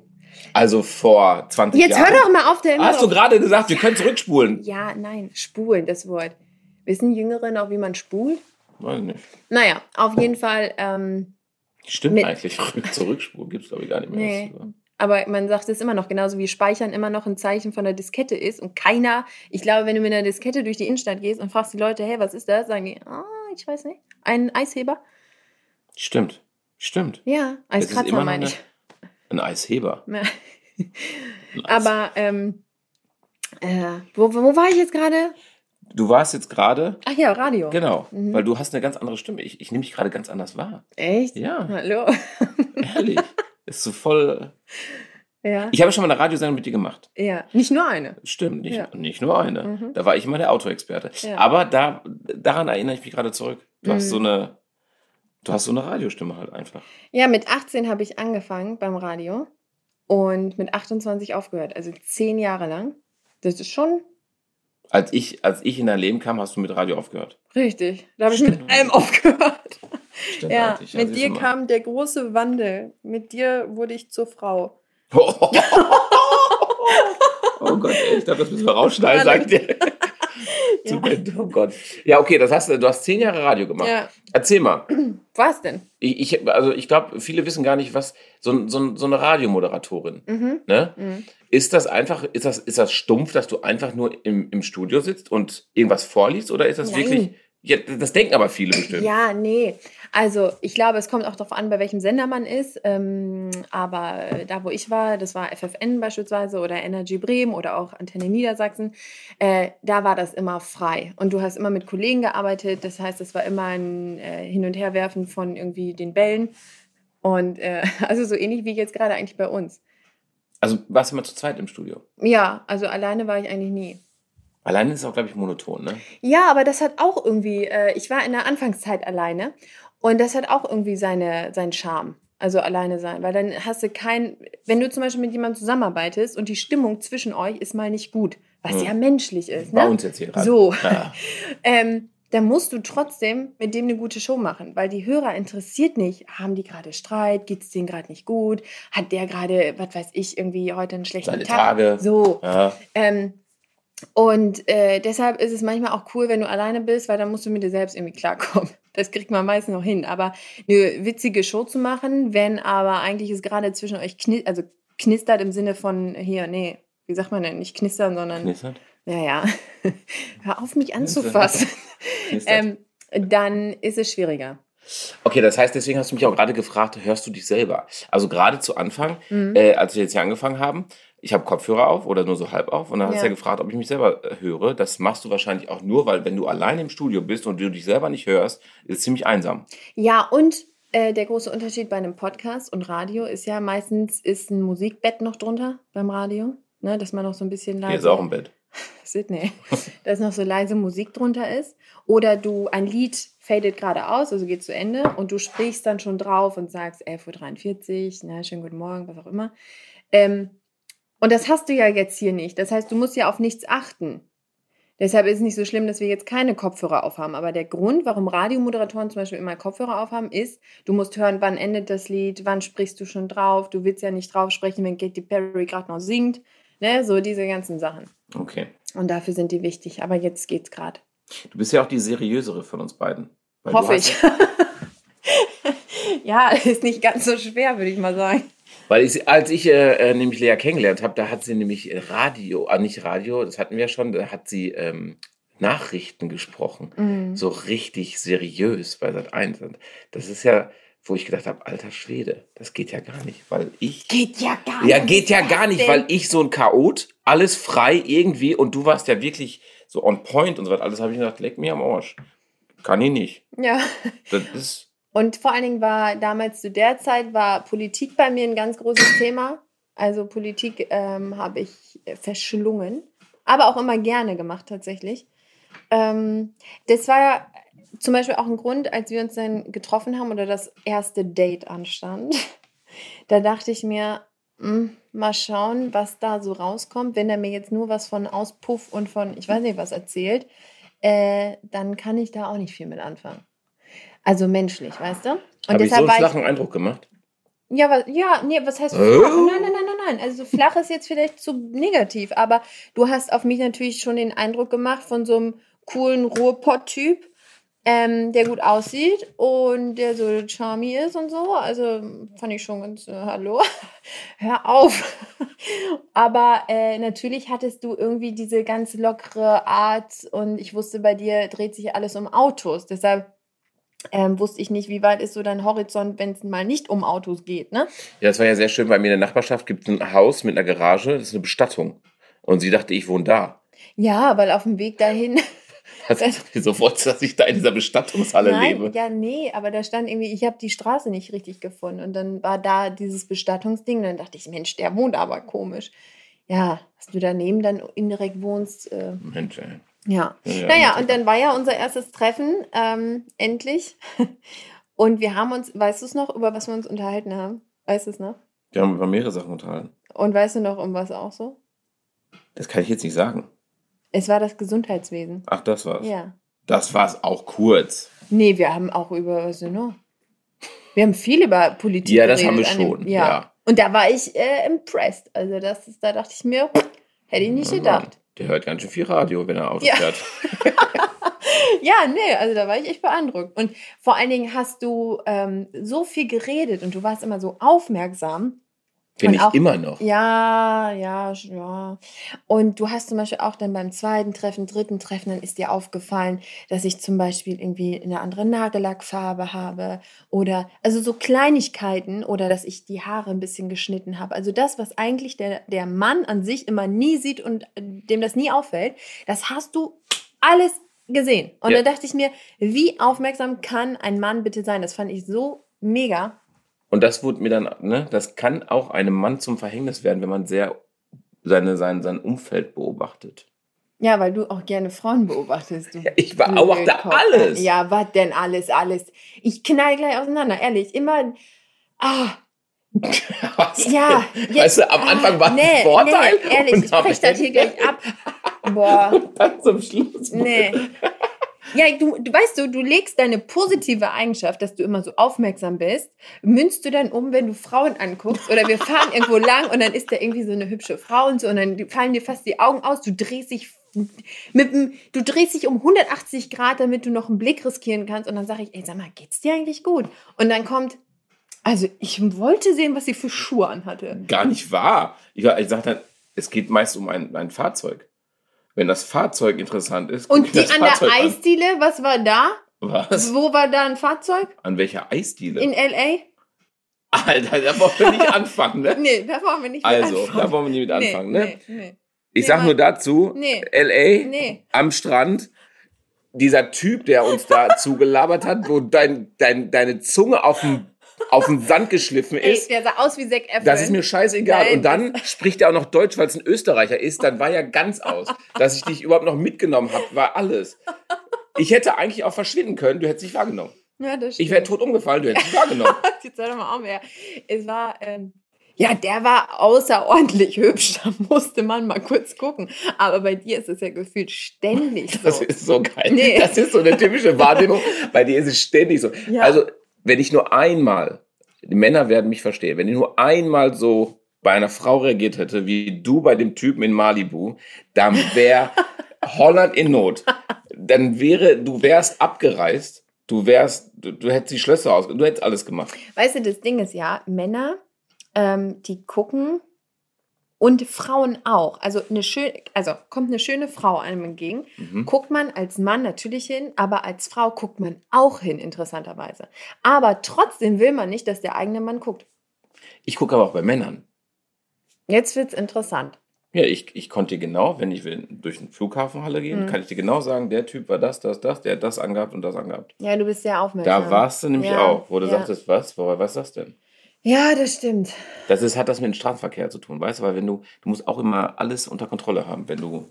[SPEAKER 2] Also vor 20
[SPEAKER 1] Jetzt
[SPEAKER 2] Jahren.
[SPEAKER 1] hör doch mal auf, der immer
[SPEAKER 2] Hast du gerade gesagt, wir können zurückspulen?
[SPEAKER 1] Ja, nein, spulen, das Wort. Wissen Jüngere noch, wie man spult?
[SPEAKER 2] Weiß nicht.
[SPEAKER 1] Naja, auf jeden Fall, ähm,
[SPEAKER 2] Stimmt
[SPEAKER 1] Mit-
[SPEAKER 2] eigentlich. Zurückspulen gibt es, glaube ich, gar nicht mehr.
[SPEAKER 1] Nee.
[SPEAKER 2] Das-
[SPEAKER 1] aber man sagt es immer noch, genauso wie Speichern immer noch ein Zeichen von der Diskette ist. Und keiner, ich glaube, wenn du mit einer Diskette durch die Innenstadt gehst und fragst die Leute, hey, was ist das? Sagen die, ah, ich weiß nicht. Ein Eisheber?
[SPEAKER 2] Stimmt. Stimmt.
[SPEAKER 1] Ja, Eiskratzer meine
[SPEAKER 2] eine-
[SPEAKER 1] ich.
[SPEAKER 2] Ein Eisheber.
[SPEAKER 1] Ja.
[SPEAKER 2] Ein Eis-
[SPEAKER 1] Aber, ähm, äh, wo, wo war ich jetzt gerade?
[SPEAKER 2] Du warst jetzt gerade,
[SPEAKER 1] Ach ja, Radio.
[SPEAKER 2] genau,
[SPEAKER 1] Mhm.
[SPEAKER 2] weil du hast eine ganz andere Stimme. Ich, ich nehme dich gerade ganz anders wahr.
[SPEAKER 1] Echt?
[SPEAKER 2] Ja.
[SPEAKER 1] Hallo.
[SPEAKER 2] Ehrlich. Ist so voll.
[SPEAKER 1] Ja.
[SPEAKER 2] Ich habe schon mal eine Radiosendung mit dir gemacht.
[SPEAKER 1] ja, nicht nur eine.
[SPEAKER 2] Stimmt, nicht,
[SPEAKER 1] Ja.
[SPEAKER 2] nicht nur eine.
[SPEAKER 1] Mhm.
[SPEAKER 2] Da war ich immer der Autoexperte.
[SPEAKER 1] Ja.
[SPEAKER 2] Aber da, daran erinnere ich mich gerade zurück. Du hast
[SPEAKER 1] Mhm.
[SPEAKER 2] so eine, du hast so eine Radiostimme halt einfach.
[SPEAKER 1] Ja, mit 18 habe ich angefangen beim Radio und mit 28 aufgehört. Also zehn Jahre lang. Das ist schon
[SPEAKER 2] Als ich, als ich in dein Leben kam, hast du mit Radio aufgehört.
[SPEAKER 1] richtig. Da habe ich mit allem aufgehört.
[SPEAKER 2] Stimmt
[SPEAKER 1] Ja, mit
[SPEAKER 2] siehst
[SPEAKER 1] dir kam der große Wandel. Mit dir wurde ich zur Frau.
[SPEAKER 2] oh Gott, ey, ich glaube, das müssen wir rausschneiden, sag ich Bett, Oh Gott. Ja, okay, das heißt, du hast zehn Jahre Radio gemacht.
[SPEAKER 1] Ja,
[SPEAKER 2] Erzähl mal.
[SPEAKER 1] was denn?
[SPEAKER 2] Ich, ich, also ich glaube, viele wissen gar nicht, was so, so, so eine Radiomoderatorin.
[SPEAKER 1] Mhm.
[SPEAKER 2] Ne?
[SPEAKER 1] Mhm.
[SPEAKER 2] Ist das einfach, ist das, ist das stumpf, dass du einfach nur im, im Studio sitzt und irgendwas vorliest? Oder ist das
[SPEAKER 1] Nein.
[SPEAKER 2] wirklich. Ja, das denken aber viele bestimmt.
[SPEAKER 1] Ja, nee. Also ich glaube, es kommt auch darauf an, bei welchem Sender man ist. Ähm, aber da, wo ich war, das war FFN beispielsweise oder Energy Bremen oder auch Antenne Niedersachsen, äh, da war das immer frei. Und du hast immer mit Kollegen gearbeitet. Das heißt, es war immer ein äh, Hin- und Herwerfen von irgendwie den Bällen. Und äh, also so ähnlich wie jetzt gerade eigentlich bei uns.
[SPEAKER 2] Also warst du mal zu zweit im Studio.
[SPEAKER 1] Ja, also alleine war ich eigentlich nie.
[SPEAKER 2] Alleine ist es auch, glaube ich, monoton, ne?
[SPEAKER 1] Ja, aber das hat auch irgendwie, äh, ich war in der Anfangszeit alleine und das hat auch irgendwie seine, seinen Charme. Also alleine sein, weil dann hast du kein, wenn du zum Beispiel mit jemandem zusammenarbeitest und die Stimmung zwischen euch ist mal nicht gut, was
[SPEAKER 2] Hm.
[SPEAKER 1] ja menschlich ist,
[SPEAKER 2] Bei
[SPEAKER 1] ne?
[SPEAKER 2] uns jetzt hier gerade.
[SPEAKER 1] So.
[SPEAKER 2] Ja.
[SPEAKER 1] Ähm, dann musst du trotzdem mit dem eine gute Show machen, weil die Hörer interessiert nicht, haben die gerade Streit, geht es denen gerade nicht gut, hat der gerade, was weiß ich, irgendwie heute einen schlechten
[SPEAKER 2] Seine
[SPEAKER 1] Tag.
[SPEAKER 2] Tage.
[SPEAKER 1] So.
[SPEAKER 2] Ja.
[SPEAKER 1] Ähm, und äh, deshalb ist es manchmal auch cool, wenn du alleine bist, weil dann musst du mit dir selbst irgendwie klarkommen. Das kriegt man meistens noch hin. Aber eine witzige Show zu machen, wenn aber eigentlich es gerade zwischen euch kni also knistert im Sinne von hier, nee, wie sagt man denn? Nicht knistern, sondern,
[SPEAKER 2] Knistert?
[SPEAKER 1] naja, hör auf mich anzufassen.
[SPEAKER 2] Knistert.
[SPEAKER 1] ähm, dann ist es schwieriger.
[SPEAKER 2] Okay, das heißt, deswegen hast du mich auch gerade gefragt, hörst du dich selber? Also gerade zu Anfang,
[SPEAKER 1] Mhm.
[SPEAKER 2] äh, als wir jetzt hier angefangen haben, ich habe Kopfhörer auf oder nur so halb auf und dann hast du
[SPEAKER 1] Ja.
[SPEAKER 2] ja gefragt, ob ich mich selber äh, höre. Das machst du wahrscheinlich auch nur, weil wenn du allein im Studio bist und du dich selber nicht hörst, ist es ziemlich einsam.
[SPEAKER 1] Ja, und äh, der große Unterschied bei einem Podcast und Radio ist ja meistens ist ein Musikbett noch drunter beim Radio, ne, dass man noch so ein bisschen leise.
[SPEAKER 2] Hier ist auch ein Bett.
[SPEAKER 1] Sydney, dass noch so leise Musik drunter ist. Oder du, ein Lied fadet gerade aus, also geht zu Ende und du sprichst dann schon drauf und sagst 11.43 Uhr, na, schönen guten Morgen, was auch immer. Ähm, und das hast du ja jetzt hier nicht. Das heißt, du musst ja auf nichts achten. Deshalb ist es nicht so schlimm, dass wir jetzt keine Kopfhörer aufhaben. Aber der Grund, warum Radiomoderatoren zum Beispiel immer Kopfhörer aufhaben, ist, du musst hören, wann endet das Lied, wann sprichst du schon drauf. Du willst ja nicht drauf sprechen, wenn Katy Perry gerade noch singt. Ne? So diese ganzen Sachen.
[SPEAKER 2] Okay.
[SPEAKER 1] Und dafür sind die wichtig. Aber jetzt geht's gerade.
[SPEAKER 2] Du bist ja auch die seriösere von uns beiden.
[SPEAKER 1] Hoffe ich. ja, ist nicht ganz so schwer, würde ich mal sagen.
[SPEAKER 2] Weil ich, als ich äh, äh, nämlich Lea kennengelernt habe, da hat sie nämlich äh, Radio, ah, nicht Radio, das hatten wir ja schon, da hat sie ähm, Nachrichten gesprochen.
[SPEAKER 1] Mhm.
[SPEAKER 2] So richtig seriös bei Sat 1. Und das ist ja, wo ich gedacht habe, alter Schwede, das geht ja gar nicht, weil ich.
[SPEAKER 1] Geht ja gar nicht.
[SPEAKER 2] Ja, geht ja
[SPEAKER 1] Was
[SPEAKER 2] gar nicht, weil ich so ein Chaot, alles frei irgendwie und du warst ja wirklich so on point und so weiter. Alles habe ich gedacht, leck mir am Arsch. Kann ich nicht.
[SPEAKER 1] Ja.
[SPEAKER 2] Das ist.
[SPEAKER 1] Und vor allen Dingen war damals zu der Zeit war Politik bei mir ein ganz großes Thema. Also Politik ähm, habe ich verschlungen, aber auch immer gerne gemacht tatsächlich. Ähm, das war ja zum Beispiel auch ein Grund, als wir uns dann getroffen haben oder das erste Date anstand. Da dachte ich mir, hm, mal schauen, was da so rauskommt. Wenn er mir jetzt nur was von Auspuff und von, ich weiß nicht was erzählt, äh, dann kann ich da auch nicht viel mit anfangen. Also menschlich, weißt du? Und
[SPEAKER 2] Habe ich so einen flachen Eindruck gemacht?
[SPEAKER 1] ja, was, ja, nee, was heißt
[SPEAKER 2] Oh.
[SPEAKER 1] flach? Nein, nein, nein, nein, nein. Also flach ist jetzt vielleicht zu negativ, aber du hast auf mich natürlich schon den Eindruck gemacht von so einem coolen Ruhrpott-Typ, ähm, der gut aussieht und der so charmy ist und so. Also fand ich schon ganz, äh, hallo, hör auf. aber äh, natürlich hattest du irgendwie diese ganz lockere Art und ich wusste, bei dir dreht sich alles um Autos. Deshalb ähm, wusste ich nicht, wie weit ist so dein Horizont, wenn es mal nicht um Autos geht, ne?
[SPEAKER 2] Ja, das war ja sehr schön. Bei mir in der Nachbarschaft gibt es ein Haus mit einer Garage, das ist eine Bestattung. Und sie dachte, ich wohne da.
[SPEAKER 1] Ja, weil auf dem Weg dahin.
[SPEAKER 2] Also, sofort, dass ich da in dieser Bestattungshalle
[SPEAKER 1] Nein,
[SPEAKER 2] lebe.
[SPEAKER 1] ja, nee, aber da stand irgendwie, ich habe die Straße nicht richtig gefunden. Und dann war da dieses Bestattungsding. Und dann dachte ich, Mensch, der wohnt aber komisch. Ja, dass du daneben dann indirekt wohnst. Äh,
[SPEAKER 2] Mensch, ey.
[SPEAKER 1] Ja.
[SPEAKER 2] Ja,
[SPEAKER 1] Naja,
[SPEAKER 2] ja,
[SPEAKER 1] und dann war ja unser erstes Treffen, ähm, endlich. Und wir haben uns, weißt du es noch, über was wir uns unterhalten haben? Weißt du es noch?
[SPEAKER 2] Wir haben über mehrere Sachen unterhalten.
[SPEAKER 1] Und weißt du noch, um was auch so?
[SPEAKER 2] Das kann ich jetzt nicht sagen.
[SPEAKER 1] Es war das Gesundheitswesen.
[SPEAKER 2] Ach, das war's.
[SPEAKER 1] Ja.
[SPEAKER 2] Das war's auch kurz.
[SPEAKER 1] Nee, wir haben auch über, was noch? Wir haben viel über Politik
[SPEAKER 2] Ja, das haben wir
[SPEAKER 1] an dem-
[SPEAKER 2] schon,
[SPEAKER 1] ja.
[SPEAKER 2] ja.
[SPEAKER 1] Und da war ich äh, impressed. Also das ist, da dachte ich mir, hätte ich nicht
[SPEAKER 2] Ja,
[SPEAKER 1] gedacht.
[SPEAKER 2] Der hört ganz schön viel Radio, wenn er Auto
[SPEAKER 1] Ja.
[SPEAKER 2] fährt.
[SPEAKER 1] Ja, nee, also da war ich echt beeindruckt. Und vor allen Dingen hast du ähm, so viel geredet und du warst immer so aufmerksam.
[SPEAKER 2] Bin
[SPEAKER 1] Und
[SPEAKER 2] ich
[SPEAKER 1] auch-
[SPEAKER 2] immer noch.
[SPEAKER 1] Ja, ja, ja. Und du hast zum Beispiel auch dann beim zweiten Treffen, dritten Treffen, dann ist dir aufgefallen, dass ich zum Beispiel irgendwie eine andere Nagellackfarbe habe oder also so Kleinigkeiten oder dass ich die Haare ein bisschen geschnitten habe. Also das, was eigentlich der, der Mann an sich immer nie sieht und äh, dem das nie auffällt, das hast du alles gesehen. Und
[SPEAKER 2] Ja.
[SPEAKER 1] da dachte ich mir, wie aufmerksam kann ein Mann bitte sein? Das fand ich so mega.
[SPEAKER 2] Und das wurde mir dann, ne, das kann auch einem Mann zum Verhängnis werden, wenn man sehr seine, sein, sein Umfeld beobachtet.
[SPEAKER 1] Ja, weil du auch gerne Frauen beobachtest.
[SPEAKER 2] Ja, ich beobachte alles.
[SPEAKER 1] Ja, was denn alles, alles? Ich knall gleich auseinander, ehrlich. Immer. Ah,
[SPEAKER 2] Was
[SPEAKER 1] ja.
[SPEAKER 2] denn? Weißt du, am
[SPEAKER 1] ah,
[SPEAKER 2] Anfang war es
[SPEAKER 1] nee,
[SPEAKER 2] ein Vorteil.
[SPEAKER 1] Nee, ehrlich, ich brech das hier gleich ab. Boah,
[SPEAKER 2] Und dann zum Schluss.
[SPEAKER 1] nee. Ja, du, du weißt du, du legst deine positive Eigenschaft, dass du immer so aufmerksam bist, münzt du dann um, wenn du Frauen anguckst oder wir fahren irgendwo lang und dann ist da irgendwie so eine hübsche Frau und so und dann fallen dir fast die Augen aus, du drehst dich mit dem, du drehst dich um 180 Grad, damit du noch einen Blick riskieren kannst und dann sage ich, ey, sag mal, geht's dir eigentlich gut? Und dann kommt, also ich wollte sehen, was sie für Schuhe anhatte.
[SPEAKER 2] Gar nicht wahr. Ich, ich sage dann, es geht meist um ein, ein Fahrzeug. Wenn das Fahrzeug interessant ist,
[SPEAKER 1] Und die an der
[SPEAKER 2] Fahrzeug an.
[SPEAKER 1] Eisdiele, was war da?
[SPEAKER 2] Was?
[SPEAKER 1] Wo war da ein Fahrzeug?
[SPEAKER 2] An welcher Eisdiele?
[SPEAKER 1] In L.A.?
[SPEAKER 2] Alter, da wollen wir nicht anfangen, ne?
[SPEAKER 1] Nee, da wollen wir nicht
[SPEAKER 2] Also,
[SPEAKER 1] anfangen.
[SPEAKER 2] da wollen wir nicht mit anfangen,
[SPEAKER 1] nee,
[SPEAKER 2] ne?
[SPEAKER 1] Nee, nee.
[SPEAKER 2] Ich
[SPEAKER 1] Nee,
[SPEAKER 2] sag nur dazu,
[SPEAKER 1] Nee.
[SPEAKER 2] L.A.
[SPEAKER 1] Nee.
[SPEAKER 2] am Strand, dieser Typ, der uns da zugelabert hat, wo dein, dein, deine Zunge auf dem auf den Sand geschliffen
[SPEAKER 1] Ey,
[SPEAKER 2] ist.
[SPEAKER 1] der sah aus wie Zac Efron.
[SPEAKER 2] Das ist mir scheißegal.
[SPEAKER 1] Nein,
[SPEAKER 2] und dann spricht er auch noch Deutsch, weil es ein Österreicher ist. Dann war ja ganz aus. Dass ich dich überhaupt noch mitgenommen habe, war alles. Ich hätte eigentlich auch verschwinden können, du hättest dich wahrgenommen.
[SPEAKER 1] Ja, das
[SPEAKER 2] Ich wäre tot umgefallen, du hättest dich wahrgenommen.
[SPEAKER 1] Jetzt doch mal auf, wer. Es war, ähm, ja, der war außerordentlich hübsch. Da musste man mal kurz gucken. Aber bei dir ist es ja gefühlt ständig so.
[SPEAKER 2] Das ist so geil.
[SPEAKER 1] Nee.
[SPEAKER 2] Das ist so eine typische Wahrnehmung. Bei dir ist es ständig so.
[SPEAKER 1] Ja.
[SPEAKER 2] Also, wenn ich nur einmal, die Männer werden mich verstehen, wenn ich nur einmal so bei einer Frau reagiert hätte, wie du bei dem Typen in Malibu, dann wäre Holland in Not. Dann wäre, du wärst abgereist, du wärst, du, du hättest die Schlösser aus, du hättest alles gemacht.
[SPEAKER 1] Weißt du, das Ding ist ja, Männer, ähm, die gucken und Frauen auch. Also eine schöne, also kommt eine schöne Frau einem entgegen,
[SPEAKER 2] Mhm.
[SPEAKER 1] guckt man als Mann natürlich hin, aber als Frau guckt man auch hin, interessanterweise. Aber trotzdem will man nicht, dass der eigene Mann guckt.
[SPEAKER 2] Ich gucke aber auch bei Männern.
[SPEAKER 1] Jetzt wird's interessant.
[SPEAKER 2] Ja, ich, ich konnte dir genau, wenn ich will, durch eine Flughafenhalle gehen,
[SPEAKER 1] Mhm.
[SPEAKER 2] kann ich dir genau sagen, der Typ war das, das, das, der hat das angehabt und das angehabt.
[SPEAKER 1] Ja, du bist sehr aufmerksam.
[SPEAKER 2] Da warst du nämlich
[SPEAKER 1] Ja,
[SPEAKER 2] auch, wo du
[SPEAKER 1] ja.
[SPEAKER 2] sagtest, was, woher was ist das denn?
[SPEAKER 1] Ja, das stimmt.
[SPEAKER 2] Das ist, hat das mit dem Straßenverkehr zu tun, weißt du, weil wenn du, du musst auch immer alles unter Kontrolle haben, wenn du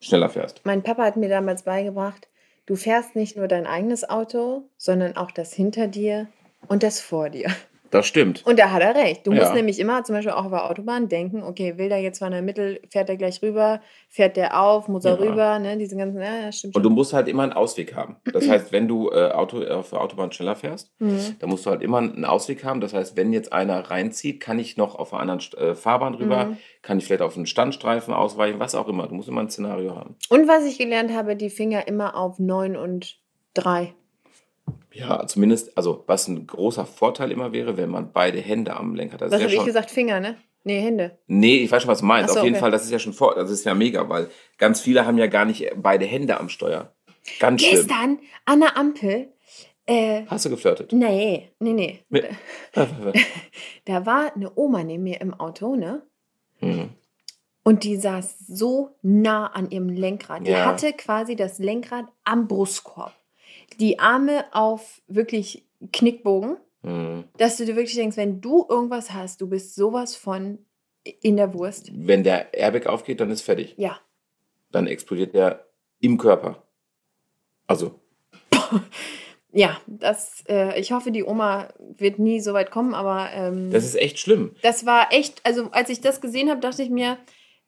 [SPEAKER 2] schneller fährst.
[SPEAKER 1] Mein Papa hat mir damals beigebracht, du fährst nicht nur dein eigenes Auto, sondern auch das hinter dir und das vor dir.
[SPEAKER 2] Das stimmt.
[SPEAKER 1] Und da hat er recht. Du
[SPEAKER 2] Ja.
[SPEAKER 1] musst nämlich immer, zum Beispiel auch auf der Autobahn, denken, okay, will der jetzt von der Mitte, fährt er gleich rüber, fährt der auf, muss er
[SPEAKER 2] Ja.
[SPEAKER 1] rüber, ne, diese ganzen, ja, ja stimmt
[SPEAKER 2] Und
[SPEAKER 1] schon.
[SPEAKER 2] du musst halt immer einen Ausweg haben. Das heißt, wenn du äh, Auto, auf der Autobahn schneller fährst,
[SPEAKER 1] Mhm.
[SPEAKER 2] dann musst du halt immer einen Ausweg haben. Das heißt, wenn jetzt einer reinzieht, kann ich noch auf einer anderen äh, Fahrbahn rüber,
[SPEAKER 1] Mhm.
[SPEAKER 2] kann ich vielleicht auf einen Standstreifen ausweichen, was auch immer. Du musst immer ein Szenario haben.
[SPEAKER 1] Und was ich gelernt habe, die Finger immer auf 9 und 3.
[SPEAKER 2] Ja, zumindest, also was ein großer Vorteil immer wäre, wenn man beide Hände am Lenker hat. Das
[SPEAKER 1] Was habe ich gesagt? Finger, ne? Nee, Hände.
[SPEAKER 2] Nee, ich weiß schon, was du meinst.
[SPEAKER 1] So,
[SPEAKER 2] Auf jeden
[SPEAKER 1] okay.
[SPEAKER 2] Fall, das ist ja schon vor, das ist ja mega, weil ganz viele haben ja gar nicht beide Hände am Steuer. Ganz schlimm.
[SPEAKER 1] Gestern an der Ampel, äh,
[SPEAKER 2] Hast du geflirtet?
[SPEAKER 1] nee, nee, nee.
[SPEAKER 2] Mit-
[SPEAKER 1] Da war eine Oma neben mir im Auto, ne?
[SPEAKER 2] Hm.
[SPEAKER 1] Und die saß so nah an ihrem Lenkrad. Die
[SPEAKER 2] Ja.
[SPEAKER 1] hatte quasi das Lenkrad am Brustkorb. Die Arme auf wirklich Knickbogen,
[SPEAKER 2] Hm.
[SPEAKER 1] dass du dir wirklich denkst, wenn du irgendwas hast, du bist sowas von in der Wurst.
[SPEAKER 2] Wenn der Airbag aufgeht, dann ist fertig.
[SPEAKER 1] Ja.
[SPEAKER 2] Dann explodiert der im Körper. Also,
[SPEAKER 1] Ja, das, äh, ich hoffe, die Oma wird nie so weit kommen, aber ähm,
[SPEAKER 2] das ist echt schlimm.
[SPEAKER 1] das war echt, also als ich das gesehen habe, dachte ich mir,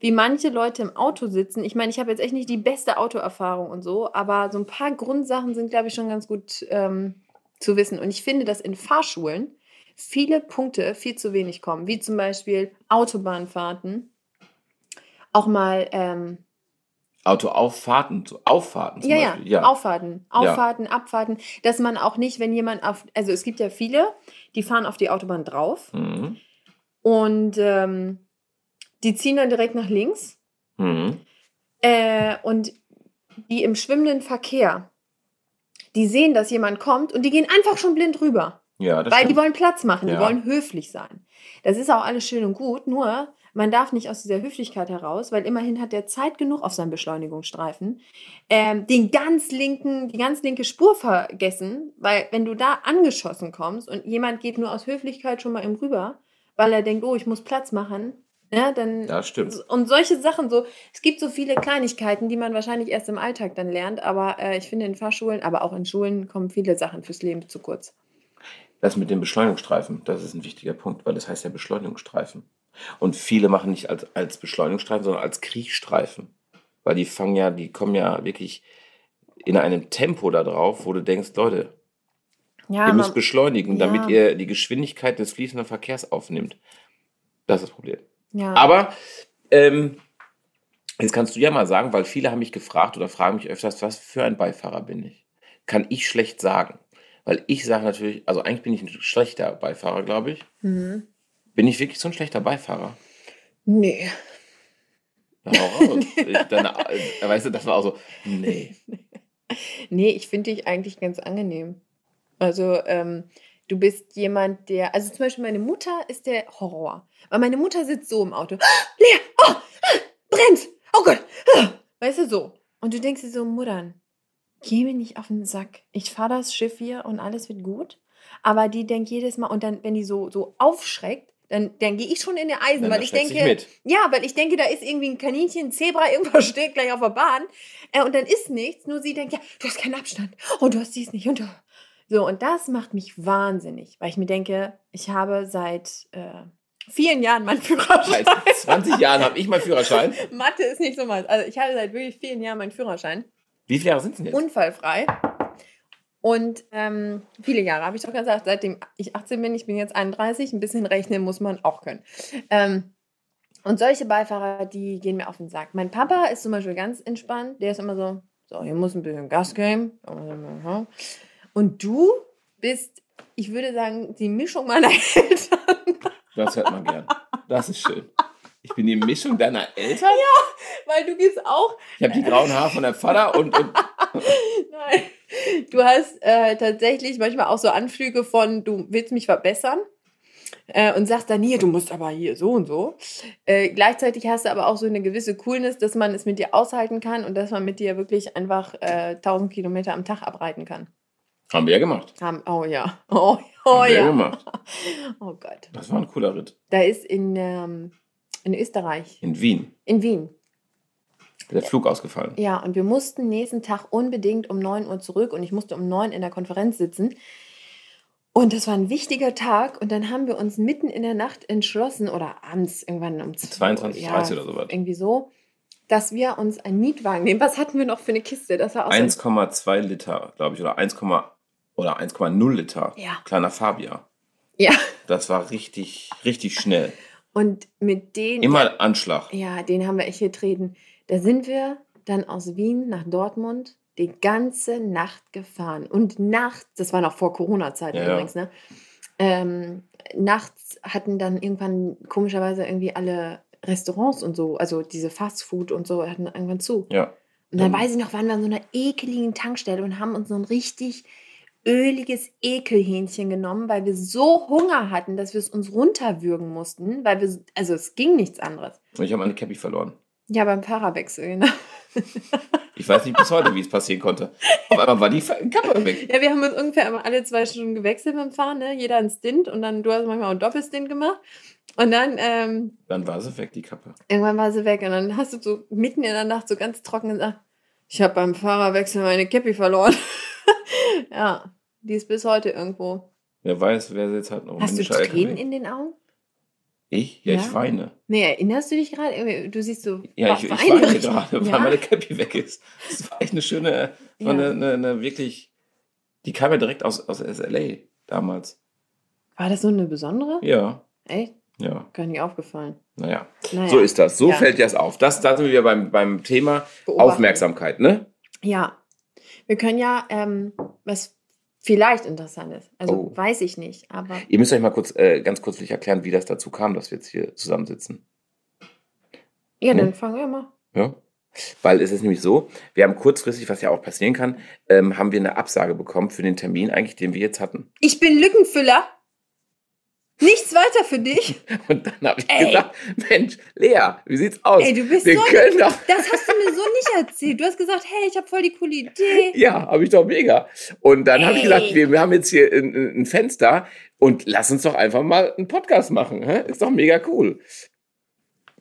[SPEAKER 1] wie manche Leute im Auto sitzen. Ich meine, ich habe jetzt echt nicht die beste Autoerfahrung und so, aber so ein paar Grundsachen sind, glaube ich, schon ganz gut ähm, zu wissen. Und ich finde, dass in Fahrschulen viele Punkte viel zu wenig kommen, wie zum Beispiel Autobahnfahrten. Auch mal, ähm,
[SPEAKER 2] Autoauffahrten, Auffahrten zum
[SPEAKER 1] ja, ja,
[SPEAKER 2] Beispiel. Ja,
[SPEAKER 1] Auffahrten, Auffahrten, Abfahrten, dass man auch nicht, wenn jemand auf, also es gibt ja viele, die fahren auf die Autobahn drauf
[SPEAKER 2] Mhm.
[SPEAKER 1] und ähm, die ziehen dann direkt nach links
[SPEAKER 2] Mhm.
[SPEAKER 1] äh, und die im schwimmenden Verkehr, die sehen, dass jemand kommt und die gehen einfach schon blind rüber,
[SPEAKER 2] Ja, das
[SPEAKER 1] weil die
[SPEAKER 2] stimmt.
[SPEAKER 1] wollen Platz machen, die
[SPEAKER 2] Ja.
[SPEAKER 1] wollen höflich sein. Das ist auch alles schön und gut, nur man darf nicht aus dieser Höflichkeit heraus, weil immerhin hat der Zeit genug auf seinem Beschleunigungsstreifen, ähm, den ganz linken, die ganz linke Spur vergessen, weil wenn du da angeschossen kommst und jemand geht nur aus Höflichkeit schon mal im rüber, weil er denkt, oh, ich muss Platz machen, ja, dann
[SPEAKER 2] Ja, stimmt.
[SPEAKER 1] und solche Sachen so, es gibt so viele Kleinigkeiten, die man wahrscheinlich erst im Alltag dann lernt, aber äh, ich finde in Fahrschulen, aber auch in Schulen kommen viele Sachen fürs Leben zu kurz.
[SPEAKER 2] Das mit dem Beschleunigungsstreifen, das ist ein wichtiger Punkt, weil das heißt ja Beschleunigungsstreifen. Und viele machen nicht als, als Beschleunigungsstreifen, sondern als Kriechstreifen. Weil die fangen ja, die kommen ja wirklich in einem Tempo da drauf, wo du denkst, Leute,
[SPEAKER 1] Ja,
[SPEAKER 2] ihr müsst
[SPEAKER 1] man,
[SPEAKER 2] beschleunigen, damit
[SPEAKER 1] Ja.
[SPEAKER 2] ihr die Geschwindigkeit des fließenden Verkehrs aufnimmt. Das ist das Problem.
[SPEAKER 1] Ja.
[SPEAKER 2] Aber ähm, jetzt kannst du ja mal sagen, weil viele haben mich gefragt oder fragen mich öfters, was für ein Beifahrer bin ich? Kann ich schlecht sagen. Weil ich sage natürlich, also eigentlich bin ich ein schlechter Beifahrer, glaube ich.
[SPEAKER 1] Mhm.
[SPEAKER 2] Bin ich wirklich so ein schlechter Beifahrer?
[SPEAKER 1] Nee.
[SPEAKER 2] Raus. ich, dann, äh, weißt du, das war auch so, nee.
[SPEAKER 1] Nee, ich finde dich eigentlich ganz angenehm. Also, ähm, du bist jemand, der. Also zum Beispiel meine Mutter ist der Horror. Weil meine Mutter sitzt so im Auto. Lea, oh, brennt! Oh Gott! Weißt du so? Und du denkst dir so, Muttern, geh mir nicht auf den Sack. Ich fahre das Schiff hier und alles wird gut. aber die denkt jedes Mal, und dann, wenn die so, so aufschreckt, dann, dann gehe ich schon in die Eisen,
[SPEAKER 2] Dann
[SPEAKER 1] weil ich denke,
[SPEAKER 2] mit.
[SPEAKER 1] ja, weil ich denke, da ist irgendwie ein Kaninchen, ein Zebra, irgendwas steht gleich auf der Bahn. Äh, und dann ist nichts. Nur sie denkt, ja, du hast keinen Abstand. Und du hast dies nicht. Und du. So, und das macht mich wahnsinnig, weil ich mir denke, ich habe seit äh, vielen Jahren meinen Führerschein.
[SPEAKER 2] Seit 20 Jahren habe ich meinen Führerschein.
[SPEAKER 1] Mathe ist nicht so meins. Also ich habe seit wirklich vielen Jahren meinen Führerschein.
[SPEAKER 2] Wie viele Jahre sind es denn jetzt?
[SPEAKER 1] Unfallfrei. Und ähm, viele Jahre, habe ich doch gesagt, seitdem ich 18 bin, ich bin jetzt 31, ein bisschen rechnen muss man auch können. Ähm, und solche Beifahrer, die gehen mir auf den Sack. Mein Papa ist zum Beispiel ganz entspannt, der ist immer so, so, hier muss ein bisschen Gas geben. Und du bist, ich würde sagen, die Mischung meiner Eltern.
[SPEAKER 2] Das hört man gern. Das ist schön. Ich bin die Mischung deiner Eltern.
[SPEAKER 1] Weil du gehst auch
[SPEAKER 2] Ich habe die grauen Haare von deinem Vater und, und
[SPEAKER 1] Nein. Du hast äh, tatsächlich manchmal auch so Anflüge von, du willst mich verbessern äh, und sagst dann hier, du musst aber hier so und so. Äh, gleichzeitig hast du aber auch so eine gewisse Coolness, dass man es mit dir aushalten kann und dass man mit dir wirklich einfach äh, 1000 Kilometer am Tag abreiten kann.
[SPEAKER 2] Haben wir ja gemacht.
[SPEAKER 1] Haben, oh ja. Oh, oh
[SPEAKER 2] haben ja
[SPEAKER 1] ja.
[SPEAKER 2] gemacht.
[SPEAKER 1] Oh Gott.
[SPEAKER 2] Das war ein cooler Ritt.
[SPEAKER 1] Da ist in, ähm, in Österreich,
[SPEAKER 2] In Wien.
[SPEAKER 1] in Wien,
[SPEAKER 2] Der Flug ausgefallen.
[SPEAKER 1] Ja, und wir mussten nächsten Tag unbedingt um 9 Uhr zurück und ich musste um 9 in der Konferenz sitzen. Und das war ein wichtiger Tag und dann haben wir uns mitten in der Nacht entschlossen oder abends irgendwann um
[SPEAKER 2] 22, 30 oder sowas.
[SPEAKER 1] Irgendwie so, dass wir uns einen Mietwagen nehmen. Was hatten wir noch für eine Kiste? Das war auch so ein-
[SPEAKER 2] 1,2 Liter, glaube ich, oder 1, oder 1,0 Liter.
[SPEAKER 1] Ja.
[SPEAKER 2] Kleiner Fabia.
[SPEAKER 1] Ja.
[SPEAKER 2] Das war richtig, richtig schnell.
[SPEAKER 1] Und mit denen,
[SPEAKER 2] Immer Anschlag.
[SPEAKER 1] ja, den haben wir echt getreten. Da sind wir dann aus Wien nach Dortmund die ganze Nacht gefahren. Und nachts, das war noch vor Corona-Zeiten
[SPEAKER 2] Ja, ja.
[SPEAKER 1] übrigens, ne? Ähm, nachts hatten dann irgendwann komischerweise irgendwie alle Restaurants und so, also diese Fastfood und so, hatten irgendwann zu.
[SPEAKER 2] Ja.
[SPEAKER 1] Und dann
[SPEAKER 2] Dann-
[SPEAKER 1] weiß ich noch, waren wir an so einer ekeligen Tankstelle und haben uns so ein richtig öliges Ekelhähnchen genommen, weil wir so Hunger hatten, dass wir es uns runterwürgen mussten, weil wir, also es ging nichts anderes.
[SPEAKER 2] Und ich habe meine Cappy verloren.
[SPEAKER 1] Ja, beim Fahrerwechsel, genau.
[SPEAKER 2] Ich weiß nicht bis heute, wie es passieren konnte. Auf einmal war die Kappe weg.
[SPEAKER 1] Ja, wir haben uns ungefähr immer alle zwei Stunden gewechselt beim Fahren, ne? Jeder einen Stint und dann, du hast manchmal auch einen Doppelstint gemacht. Und dann, ähm,
[SPEAKER 2] Dann war sie weg, die Kappe.
[SPEAKER 1] irgendwann war sie weg und dann hast du so mitten in der Nacht so ganz trocken gesagt, ich habe beim Fahrerwechsel meine Cappy verloren. ja, die ist bis heute irgendwo.
[SPEAKER 2] Wer weiß, wer jetzt halt noch
[SPEAKER 1] Hast du Tränen in den Augen?
[SPEAKER 2] Ich? Ja,
[SPEAKER 1] Ja.
[SPEAKER 2] ich weine.
[SPEAKER 1] Nee, erinnerst du dich gerade? Du siehst so.
[SPEAKER 2] Ja, ich, ich
[SPEAKER 1] Weine
[SPEAKER 2] weine
[SPEAKER 1] richtig.
[SPEAKER 2] gerade, weil
[SPEAKER 1] Ja?
[SPEAKER 2] meine Cappy weg ist. Das war echt eine schöne, war
[SPEAKER 1] Ja.
[SPEAKER 2] eine, eine, eine wirklich, die kam ja direkt aus, aus SLA damals.
[SPEAKER 1] War das so eine besondere?
[SPEAKER 2] Ja,
[SPEAKER 1] Echt?
[SPEAKER 2] ja,
[SPEAKER 1] Gar nicht aufgefallen.
[SPEAKER 2] naja.
[SPEAKER 1] Naja.
[SPEAKER 2] So ist das. So
[SPEAKER 1] Ja.
[SPEAKER 2] fällt das auf. Das, da sind wir beim, beim Thema
[SPEAKER 1] Beobachten.
[SPEAKER 2] Aufmerksamkeit, ne?
[SPEAKER 1] Ja. Wir können ja, ähm, was vielleicht interessant ist. Also
[SPEAKER 2] Oh.
[SPEAKER 1] weiß ich nicht, aber.
[SPEAKER 2] Ihr müsst euch mal kurz, äh, ganz kurzlich erklären, wie das dazu kam, dass wir jetzt hier zusammensitzen.
[SPEAKER 1] Ja,
[SPEAKER 2] Hm?
[SPEAKER 1] dann fangen wir mal.
[SPEAKER 2] Ja. Weil es ist nämlich so, wir haben kurzfristig, was ja auch passieren kann, ähm, haben wir eine Absage bekommen für den Termin eigentlich, den wir jetzt hatten.
[SPEAKER 1] Ich bin Lückenfüller. Nichts weiter für dich.
[SPEAKER 2] Und dann habe ich
[SPEAKER 1] Ey.
[SPEAKER 2] gesagt, Mensch, Lea, wie sieht's aus?
[SPEAKER 1] Ey, du bist
[SPEAKER 2] wir
[SPEAKER 1] so
[SPEAKER 2] können doch.
[SPEAKER 1] Das hast du mir so nicht erzählt. Du hast gesagt, hey, ich habe voll die coole Idee.
[SPEAKER 2] Ja, habe ich doch mega. Und dann habe ich gesagt, wir, wir haben jetzt hier ein, ein Fenster und lass uns doch einfach mal einen Podcast machen. Hä? Ist doch mega cool.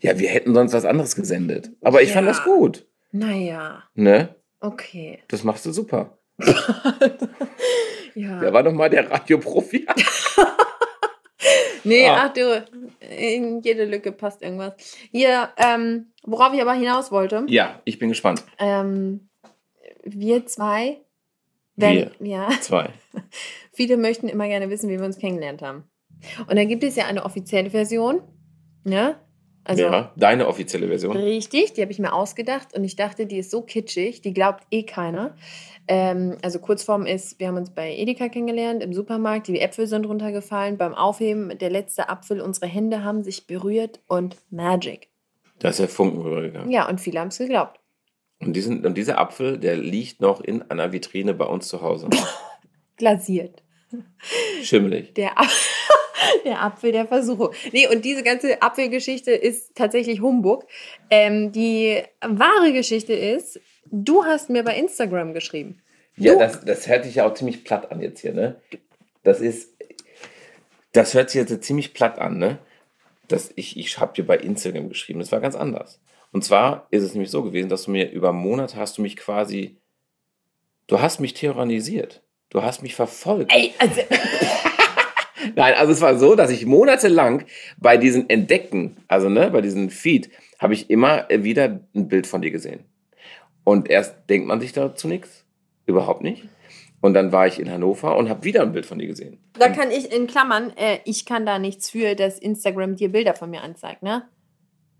[SPEAKER 2] Ja, wir hätten sonst was anderes gesendet. Aber ich fand
[SPEAKER 1] Ja.
[SPEAKER 2] das gut.
[SPEAKER 1] Naja,
[SPEAKER 2] Ne?
[SPEAKER 1] okay.
[SPEAKER 2] Das machst du super.
[SPEAKER 1] Ja.
[SPEAKER 2] Wer war nochmal der Radioprofi?
[SPEAKER 1] Nee,
[SPEAKER 2] Ah.
[SPEAKER 1] ach du, in jede Lücke passt irgendwas. Hier, ähm, worauf ich aber hinaus wollte,
[SPEAKER 2] ja, ich bin gespannt.
[SPEAKER 1] ähm, wir zwei, wenn, ja,
[SPEAKER 2] Zwei.
[SPEAKER 1] viele möchten immer gerne wissen, wie wir uns kennengelernt haben. Und da gibt es ja eine offizielle Version, ne? Also,
[SPEAKER 2] ja, deine offizielle Version.
[SPEAKER 1] Richtig, die habe ich mir ausgedacht und ich dachte, die ist so kitschig, die glaubt eh keiner. Ähm, also Kurzform ist, wir haben uns bei Edeka kennengelernt, im Supermarkt, die Äpfel sind runtergefallen, beim Aufheben der letzte Apfel, unsere Hände haben sich berührt und Magic.
[SPEAKER 2] Da ist der Funken rübergegangen.
[SPEAKER 1] Ja, und viele haben es geglaubt.
[SPEAKER 2] Und, diesen, und dieser Apfel, der liegt noch in einer Vitrine bei uns zu Hause.
[SPEAKER 1] Glasiert.
[SPEAKER 2] Schimmelig.
[SPEAKER 1] Der, Ap- der Apfel der Versuchung. Nee, und diese ganze Apfelgeschichte ist tatsächlich Humbug. Ähm, die wahre Geschichte ist, du hast mir bei Instagram geschrieben.
[SPEAKER 2] Ja,
[SPEAKER 1] Du-
[SPEAKER 2] das, das hört sich ja auch ziemlich platt an jetzt hier, ne? Das ist Das hört sich jetzt ziemlich platt an, ne? Das, ich ich habe dir bei Instagram geschrieben, das war ganz anders. Und zwar ist es nämlich so gewesen, dass du mir über Monate hast du mich quasi, du hast mich tyrannisiert. Du hast mich verfolgt.
[SPEAKER 1] Ey, also.
[SPEAKER 2] Nein, also es war so, dass ich monatelang bei diesen Entdecken, also ne, bei diesem Feed, habe ich immer wieder ein Bild von dir gesehen. Und erst denkt man sich dazu nichts, überhaupt nicht. Und dann war ich in Hannover und habe wieder ein Bild von dir gesehen.
[SPEAKER 1] Da kann ich in Klammern, äh, ich kann da nichts für, dass Instagram dir Bilder von mir anzeigt, ne?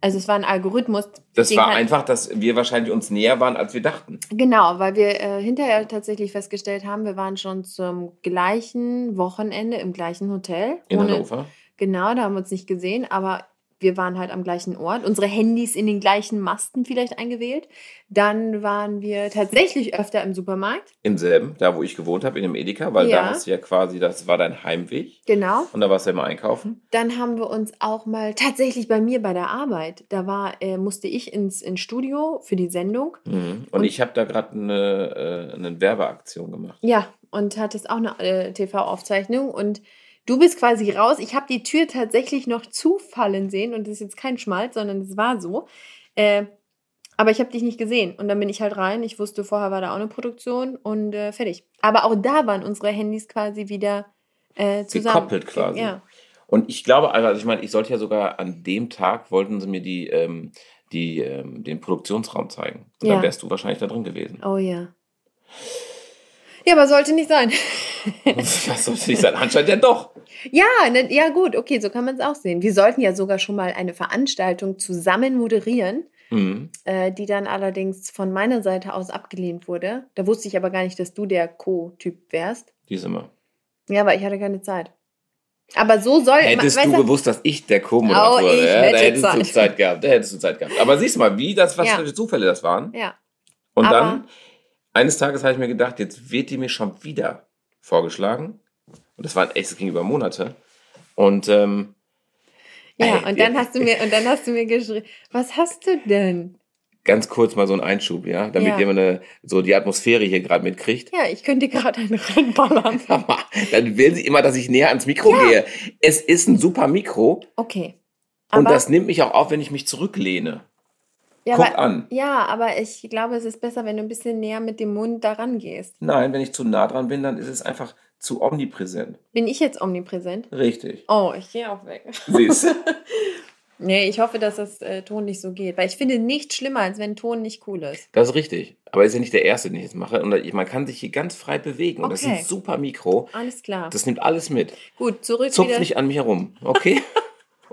[SPEAKER 1] Also es war ein Algorithmus.
[SPEAKER 2] Das war einfach, dass wir wahrscheinlich uns näher waren, als wir dachten.
[SPEAKER 1] Genau, weil wir äh, hinterher tatsächlich festgestellt haben, wir waren schon zum gleichen Wochenende im gleichen Hotel.
[SPEAKER 2] In
[SPEAKER 1] Ohne-
[SPEAKER 2] Hannover.
[SPEAKER 1] Genau, da haben wir uns nicht gesehen, aber wir waren halt am gleichen Ort. Unsere Handys in den gleichen Masten vielleicht eingewählt. Dann waren wir tatsächlich öfter im Supermarkt.
[SPEAKER 2] Im selben, da wo ich gewohnt habe, in dem Edeka, weil
[SPEAKER 1] Ja.
[SPEAKER 2] da hast du ja quasi, das war dein Heimweg.
[SPEAKER 1] Genau.
[SPEAKER 2] Und da warst du ja immer einkaufen.
[SPEAKER 1] Dann haben wir uns auch mal tatsächlich bei mir bei der Arbeit. Da war, äh, musste ich ins, ins Studio für die Sendung.
[SPEAKER 2] Mhm. Und,
[SPEAKER 1] Und-
[SPEAKER 2] ich habe da gerade eine, äh, eine Werbeaktion gemacht.
[SPEAKER 1] Ja, und hattest auch eine äh, TV-Aufzeichnung und du bist quasi raus. Ich habe die Tür tatsächlich noch zufallen sehen und das ist jetzt kein Schmalz, sondern es war so. Äh, aber ich habe dich nicht gesehen und dann bin ich halt rein. Ich wusste, vorher war da auch eine Produktion und äh, fertig. Aber auch da waren unsere Handys quasi wieder äh, zusammen.
[SPEAKER 2] Gekoppelt quasi.
[SPEAKER 1] Ja.
[SPEAKER 2] Und ich glaube, also ich meine, ich sollte ja sogar an dem Tag, wollten sie mir die, ähm, die, ähm, den Produktionsraum zeigen. Und
[SPEAKER 1] Ja.
[SPEAKER 2] dann wärst du wahrscheinlich da drin gewesen.
[SPEAKER 1] Oh ja. Ja, aber sollte nicht sein.
[SPEAKER 2] Was sollte nicht sein? Anscheinend ja doch.
[SPEAKER 1] Ja, ne, ja gut, okay, so kann man es auch sehen. Wir sollten ja sogar schon mal eine Veranstaltung zusammen moderieren,
[SPEAKER 2] Mhm.
[SPEAKER 1] äh, die dann allerdings von meiner Seite aus abgelehnt wurde. Da wusste ich aber gar nicht, dass du der Co-Typ wärst.
[SPEAKER 2] Die ist immer.
[SPEAKER 1] Ja, aber ich hatte keine Zeit. Aber so soll
[SPEAKER 2] Hättest
[SPEAKER 1] weißt
[SPEAKER 2] du gewusst, dass ich der Co-Moderator
[SPEAKER 1] Oh,
[SPEAKER 2] wäre, da
[SPEAKER 1] hätte
[SPEAKER 2] hättest du
[SPEAKER 1] Zeit.
[SPEAKER 2] Zeit gehabt. Da hättest du Zeit gehabt. Aber siehst du mal, wie das, was
[SPEAKER 1] Ja.
[SPEAKER 2] für Zufälle das waren.
[SPEAKER 1] Ja,
[SPEAKER 2] Und
[SPEAKER 1] Aber-
[SPEAKER 2] dann, eines Tages habe ich mir gedacht, jetzt wird die mir schon wieder vorgeschlagen. Und das waren echt, das ging über Monate. Und ähm,
[SPEAKER 1] ja.
[SPEAKER 2] Ey,
[SPEAKER 1] und dann hast du mir und dann hast du mir geschrieben, was hast du denn?
[SPEAKER 2] ganz kurz mal so ein Einschub, ja, damit
[SPEAKER 1] Ja.
[SPEAKER 2] ihr mal eine, so die Atmosphäre hier gerade mitkriegt.
[SPEAKER 1] Ja, ich könnte gerade einen reinballern.
[SPEAKER 2] Dann will sie immer, dass ich näher ans Mikro gehe. Es ist ein super Mikro
[SPEAKER 1] Okay.
[SPEAKER 2] und
[SPEAKER 1] Aber-
[SPEAKER 2] das nimmt mich auch auf, wenn ich mich zurücklehne.
[SPEAKER 1] Ja,
[SPEAKER 2] Guck
[SPEAKER 1] aber,
[SPEAKER 2] an.
[SPEAKER 1] ja, aber ich glaube, es ist besser, wenn du ein bisschen näher mit dem Mund daran gehst.
[SPEAKER 2] Nein, wenn ich zu nah dran bin, dann ist es einfach zu omnipräsent.
[SPEAKER 1] Bin ich jetzt omnipräsent?
[SPEAKER 2] Richtig.
[SPEAKER 1] Oh, ich gehe auch weg.
[SPEAKER 2] Siehst?
[SPEAKER 1] Nee, ich hoffe, dass das äh, Ton nicht so geht. Weil ich finde nichts schlimmer, als wenn Ton nicht cool ist.
[SPEAKER 2] Das ist richtig. Aber ist ja nicht der erste, den ich jetzt mache. Und man kann sich hier ganz frei bewegen. Und das ist
[SPEAKER 1] Okay.
[SPEAKER 2] ein super Mikro.
[SPEAKER 1] Alles klar.
[SPEAKER 2] Das nimmt alles mit.
[SPEAKER 1] Gut, zurück
[SPEAKER 2] Zupf
[SPEAKER 1] wieder.
[SPEAKER 2] nicht an mich herum, okay?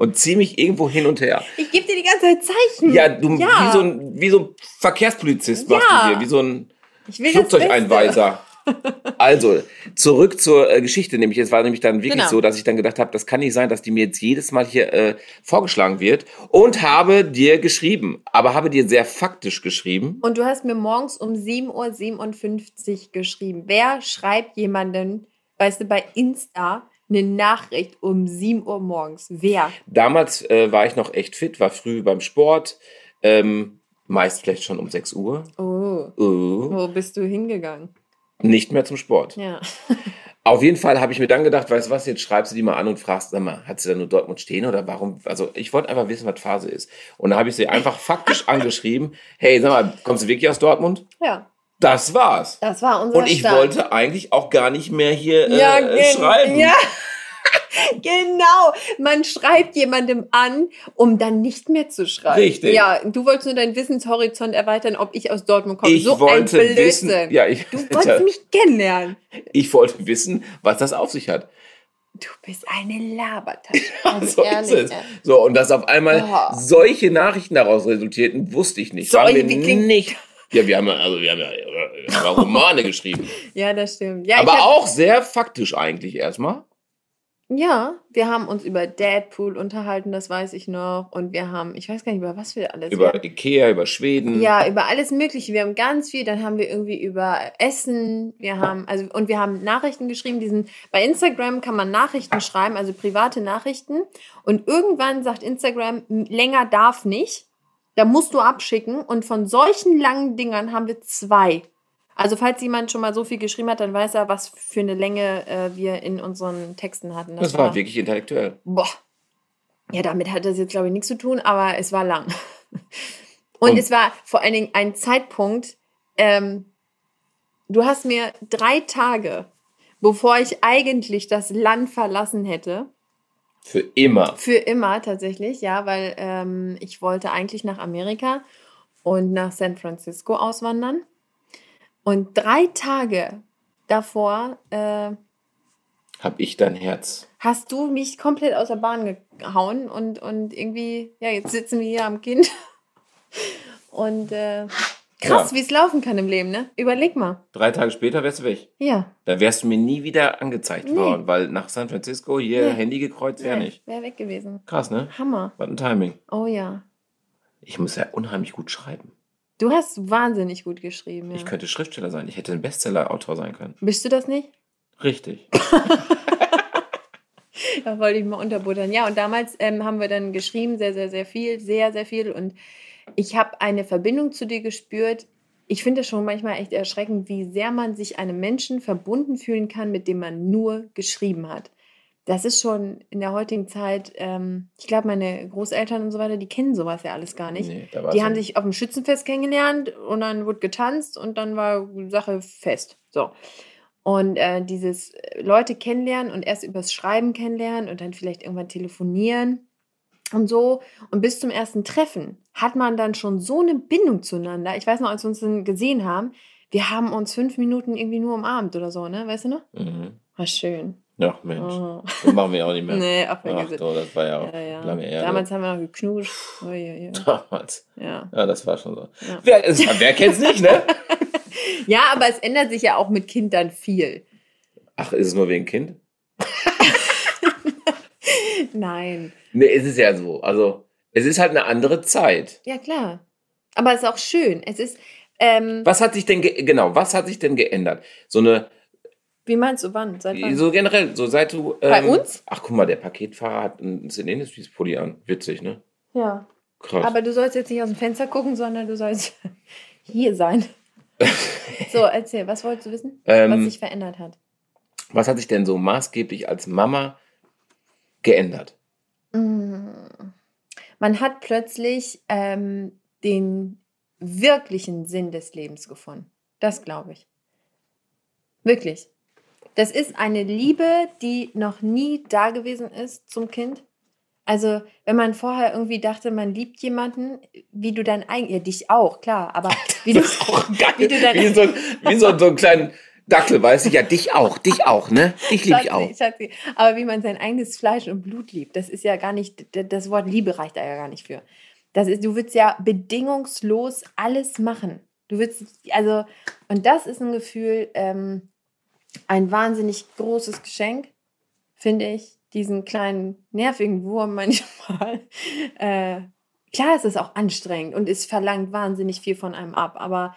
[SPEAKER 2] und zieh mich irgendwo hin und her.
[SPEAKER 1] Ich gebe dir die ganze Zeit Zeichen.
[SPEAKER 2] Ja, du
[SPEAKER 1] Ja.
[SPEAKER 2] wie so ein, wie so ein Verkehrspolizist machst
[SPEAKER 1] Ja.
[SPEAKER 2] du hier, wie so ein. Flugzeugeinweiser. Also, zurück zur äh, Geschichte, nämlich es war nämlich dann wirklich
[SPEAKER 1] Genau.
[SPEAKER 2] so, dass ich dann gedacht habe, das kann nicht sein, dass die mir jetzt jedes Mal hier äh, vorgeschlagen wird und habe dir geschrieben, aber habe dir sehr faktisch geschrieben.
[SPEAKER 1] Und du hast mir morgens um 7.57 Uhr geschrieben. Wer schreibt jemanden, weißt du, bei Insta eine Nachricht um 7 Uhr morgens? Wer?
[SPEAKER 2] Damals äh, war ich noch echt fit, war früh beim Sport, ähm, meist vielleicht schon um 6 Uhr.
[SPEAKER 1] Oh,
[SPEAKER 2] Uh,
[SPEAKER 1] wo bist du hingegangen?
[SPEAKER 2] nicht mehr zum Sport.
[SPEAKER 1] Ja.
[SPEAKER 2] Auf jeden Fall habe ich mir dann gedacht, weißt du was, jetzt schreibst du die mal an und fragst, sag mal, hat sie da nur Dortmund stehen oder warum? Also ich wollte einfach wissen, was Phase ist. Und da habe ich sie einfach faktisch angeschrieben, hey, sag mal, kommst du wirklich aus Dortmund?
[SPEAKER 1] Ja,
[SPEAKER 2] Das war's.
[SPEAKER 1] das war unser
[SPEAKER 2] Und ich
[SPEAKER 1] Start.
[SPEAKER 2] wollte eigentlich auch gar nicht mehr hier äh,
[SPEAKER 1] ja,
[SPEAKER 2] äh, schreiben.
[SPEAKER 1] Ja. genau. Man schreibt jemandem an, um dann nicht mehr zu schreiben.
[SPEAKER 2] Richtig.
[SPEAKER 1] Ja, du wolltest nur deinen Wissenshorizont erweitern, ob ich aus Dortmund komme.
[SPEAKER 2] Ich
[SPEAKER 1] so
[SPEAKER 2] wollte
[SPEAKER 1] ein
[SPEAKER 2] wissen, ja, ich,
[SPEAKER 1] Du wolltest mich kennenlernen.
[SPEAKER 2] ich wollte wissen, was das auf sich hat.
[SPEAKER 1] Du bist eine Labertasche. Also
[SPEAKER 2] so
[SPEAKER 1] ehrlich.
[SPEAKER 2] So, und dass auf einmal
[SPEAKER 1] Oh.
[SPEAKER 2] solche Nachrichten daraus resultierten, wusste ich nicht. War
[SPEAKER 1] Solche,
[SPEAKER 2] mir
[SPEAKER 1] wie klingt-
[SPEAKER 2] nicht. Ja, wir haben ja, also wir haben ja, ja Romane geschrieben.
[SPEAKER 1] Ja, das stimmt. Ja,
[SPEAKER 2] Aber auch sehr faktisch eigentlich erstmal.
[SPEAKER 1] ja, wir haben uns über Deadpool unterhalten, das weiß ich noch. Und wir haben, ich weiß gar nicht, über was wir alles.
[SPEAKER 2] Über
[SPEAKER 1] haben,
[SPEAKER 2] Ikea, über Schweden.
[SPEAKER 1] ja, über alles Mögliche. Wir haben ganz viel. Dann haben wir irgendwie über Essen. Wir haben, also, und wir haben Nachrichten geschrieben. Diesen, bei Instagram kann man Nachrichten schreiben, also private Nachrichten. Und irgendwann sagt Instagram, länger darf nicht. Da musst du abschicken. Und von solchen langen Dingern haben wir zwei. Also falls jemand schon mal so viel geschrieben hat, dann weiß er, was für eine Länge äh, wir in unseren Texten hatten.
[SPEAKER 2] Das, war wirklich intellektuell.
[SPEAKER 1] Boah. Ja, damit hat das jetzt, glaube ich, nichts zu tun, aber es war lang. Und,
[SPEAKER 2] Und-
[SPEAKER 1] es war vor allen Dingen ein Zeitpunkt, ähm, du hast mir drei Tage, bevor ich eigentlich das Land verlassen hätte,
[SPEAKER 2] Für immer.
[SPEAKER 1] für immer tatsächlich, ja, weil ähm, ich wollte eigentlich nach Amerika und nach San Francisco auswandern. Und drei Tage davor äh,
[SPEAKER 2] Hab ich dein Herz.
[SPEAKER 1] hast du mich komplett aus der Bahn gehauen und, und irgendwie, ja, jetzt sitzen wir hier am Kind. Und äh, krass,
[SPEAKER 2] Ja.
[SPEAKER 1] wie es laufen kann im Leben, ne? Überleg mal.
[SPEAKER 2] Drei Tage später wärst du weg.
[SPEAKER 1] Ja.
[SPEAKER 2] Da wärst du mir nie wieder angezeigt
[SPEAKER 1] Nee.
[SPEAKER 2] worden, weil nach San Francisco hier
[SPEAKER 1] Nee.
[SPEAKER 2] Handy gekreuzt wäre
[SPEAKER 1] Nee,
[SPEAKER 2] nicht.
[SPEAKER 1] Wär weg gewesen.
[SPEAKER 2] Krass, ne?
[SPEAKER 1] Hammer.
[SPEAKER 2] Was ein Timing.
[SPEAKER 1] Oh ja.
[SPEAKER 2] Ich muss ja unheimlich gut schreiben.
[SPEAKER 1] Du hast wahnsinnig gut geschrieben, ja.
[SPEAKER 2] Ich könnte Schriftsteller sein. Ich hätte ein Bestseller-Autor sein können.
[SPEAKER 1] Bist du das nicht?
[SPEAKER 2] Richtig.
[SPEAKER 1] Da wollte ich mal unterbuttern. Ja, und damals ähm, haben wir dann geschrieben, sehr, sehr, sehr viel, sehr, sehr viel. Und ich habe eine Verbindung zu dir gespürt. Ich finde es schon manchmal echt erschreckend, wie sehr man sich einem Menschen verbunden fühlen kann, mit dem man nur geschrieben hat. Das ist schon in der heutigen Zeit, ähm, ich glaube, meine Großeltern und so weiter, die kennen sowas ja alles gar nicht.
[SPEAKER 2] Nee,
[SPEAKER 1] Die haben sich auf dem Schützenfest kennengelernt und dann wurde getanzt und dann war Sache fest. So. Und äh, dieses äh, Leute kennenlernen und erst übers Schreiben kennenlernen und dann vielleicht irgendwann telefonieren und so. Und bis zum ersten Treffen hat man dann schon so eine Bindung zueinander. Ich weiß noch, als wir uns dann gesehen haben, wir haben uns fünf Minuten irgendwie nur umarmt oder so, ne? Weißt du noch?
[SPEAKER 2] Mhm.
[SPEAKER 1] War schön.
[SPEAKER 2] Ja, Mensch.
[SPEAKER 1] Oh.
[SPEAKER 2] Das machen wir auch nicht mehr.
[SPEAKER 1] Nee, ach,
[SPEAKER 2] Ach,
[SPEAKER 1] es.
[SPEAKER 2] so, das war ja,
[SPEAKER 1] Ja, ja.
[SPEAKER 2] lange her.
[SPEAKER 1] Damals haben wir noch geknutscht. Ui, ui, ui.
[SPEAKER 2] Damals.
[SPEAKER 1] Ja.
[SPEAKER 2] Ja, das war schon so.
[SPEAKER 1] Ja.
[SPEAKER 2] Wer, es- wer kennt's nicht, ne?
[SPEAKER 1] ja, aber es ändert sich ja auch mit Kindern viel.
[SPEAKER 2] Ach, ist es nur wegen Kind?
[SPEAKER 1] Nein.
[SPEAKER 2] Ne, es ist ja so. Also, es ist halt eine andere Zeit.
[SPEAKER 1] Ja, klar. Aber es ist auch schön. Es ist, ähm,
[SPEAKER 2] Was hat sich denn, ge genau, was hat sich denn geändert? So eine,
[SPEAKER 1] wie meinst du wann? Seit wann?
[SPEAKER 2] so generell, so seit du.
[SPEAKER 1] Bei
[SPEAKER 2] ähm,
[SPEAKER 1] uns?
[SPEAKER 2] Ach, guck mal, der Paketfahrer hat einen Sin Industries Pulli an. Witzig, ne?
[SPEAKER 1] Ja.
[SPEAKER 2] Krass.
[SPEAKER 1] Aber du sollst jetzt nicht aus dem Fenster gucken, sondern du sollst hier sein. so, erzähl, was wolltest du wissen?
[SPEAKER 2] Ähm,
[SPEAKER 1] was sich verändert hat?
[SPEAKER 2] was hat sich denn so maßgeblich als Mama geändert?
[SPEAKER 1] Mm. Man hat plötzlich ähm, den wirklichen Sinn des Lebens gefunden. Das glaube ich. Wirklich. Das ist eine Liebe, die noch nie da gewesen ist zum Kind. Also, wenn man vorher irgendwie dachte, man liebt jemanden, wie du dein eigen, ja, dich auch, klar, aber wie du,
[SPEAKER 2] auch geil.
[SPEAKER 1] wie du dein,
[SPEAKER 2] Wie so, wie so, so einen kleinen Dackel, weißt du? Ja, dich auch, dich auch, ne? Dich liebe ich auch.
[SPEAKER 1] Schatzi. Aber wie man sein eigenes Fleisch und Blut liebt, das ist ja gar nicht, das Wort Liebe reicht da ja gar nicht für. Das ist, du willst ja bedingungslos alles machen. Du willst, also, und das ist ein Gefühl, ähm, ein wahnsinnig großes Geschenk, finde ich, diesen kleinen nervigen Wurm manchmal. Äh, klar, es ist auch anstrengend und es verlangt wahnsinnig viel von einem ab, aber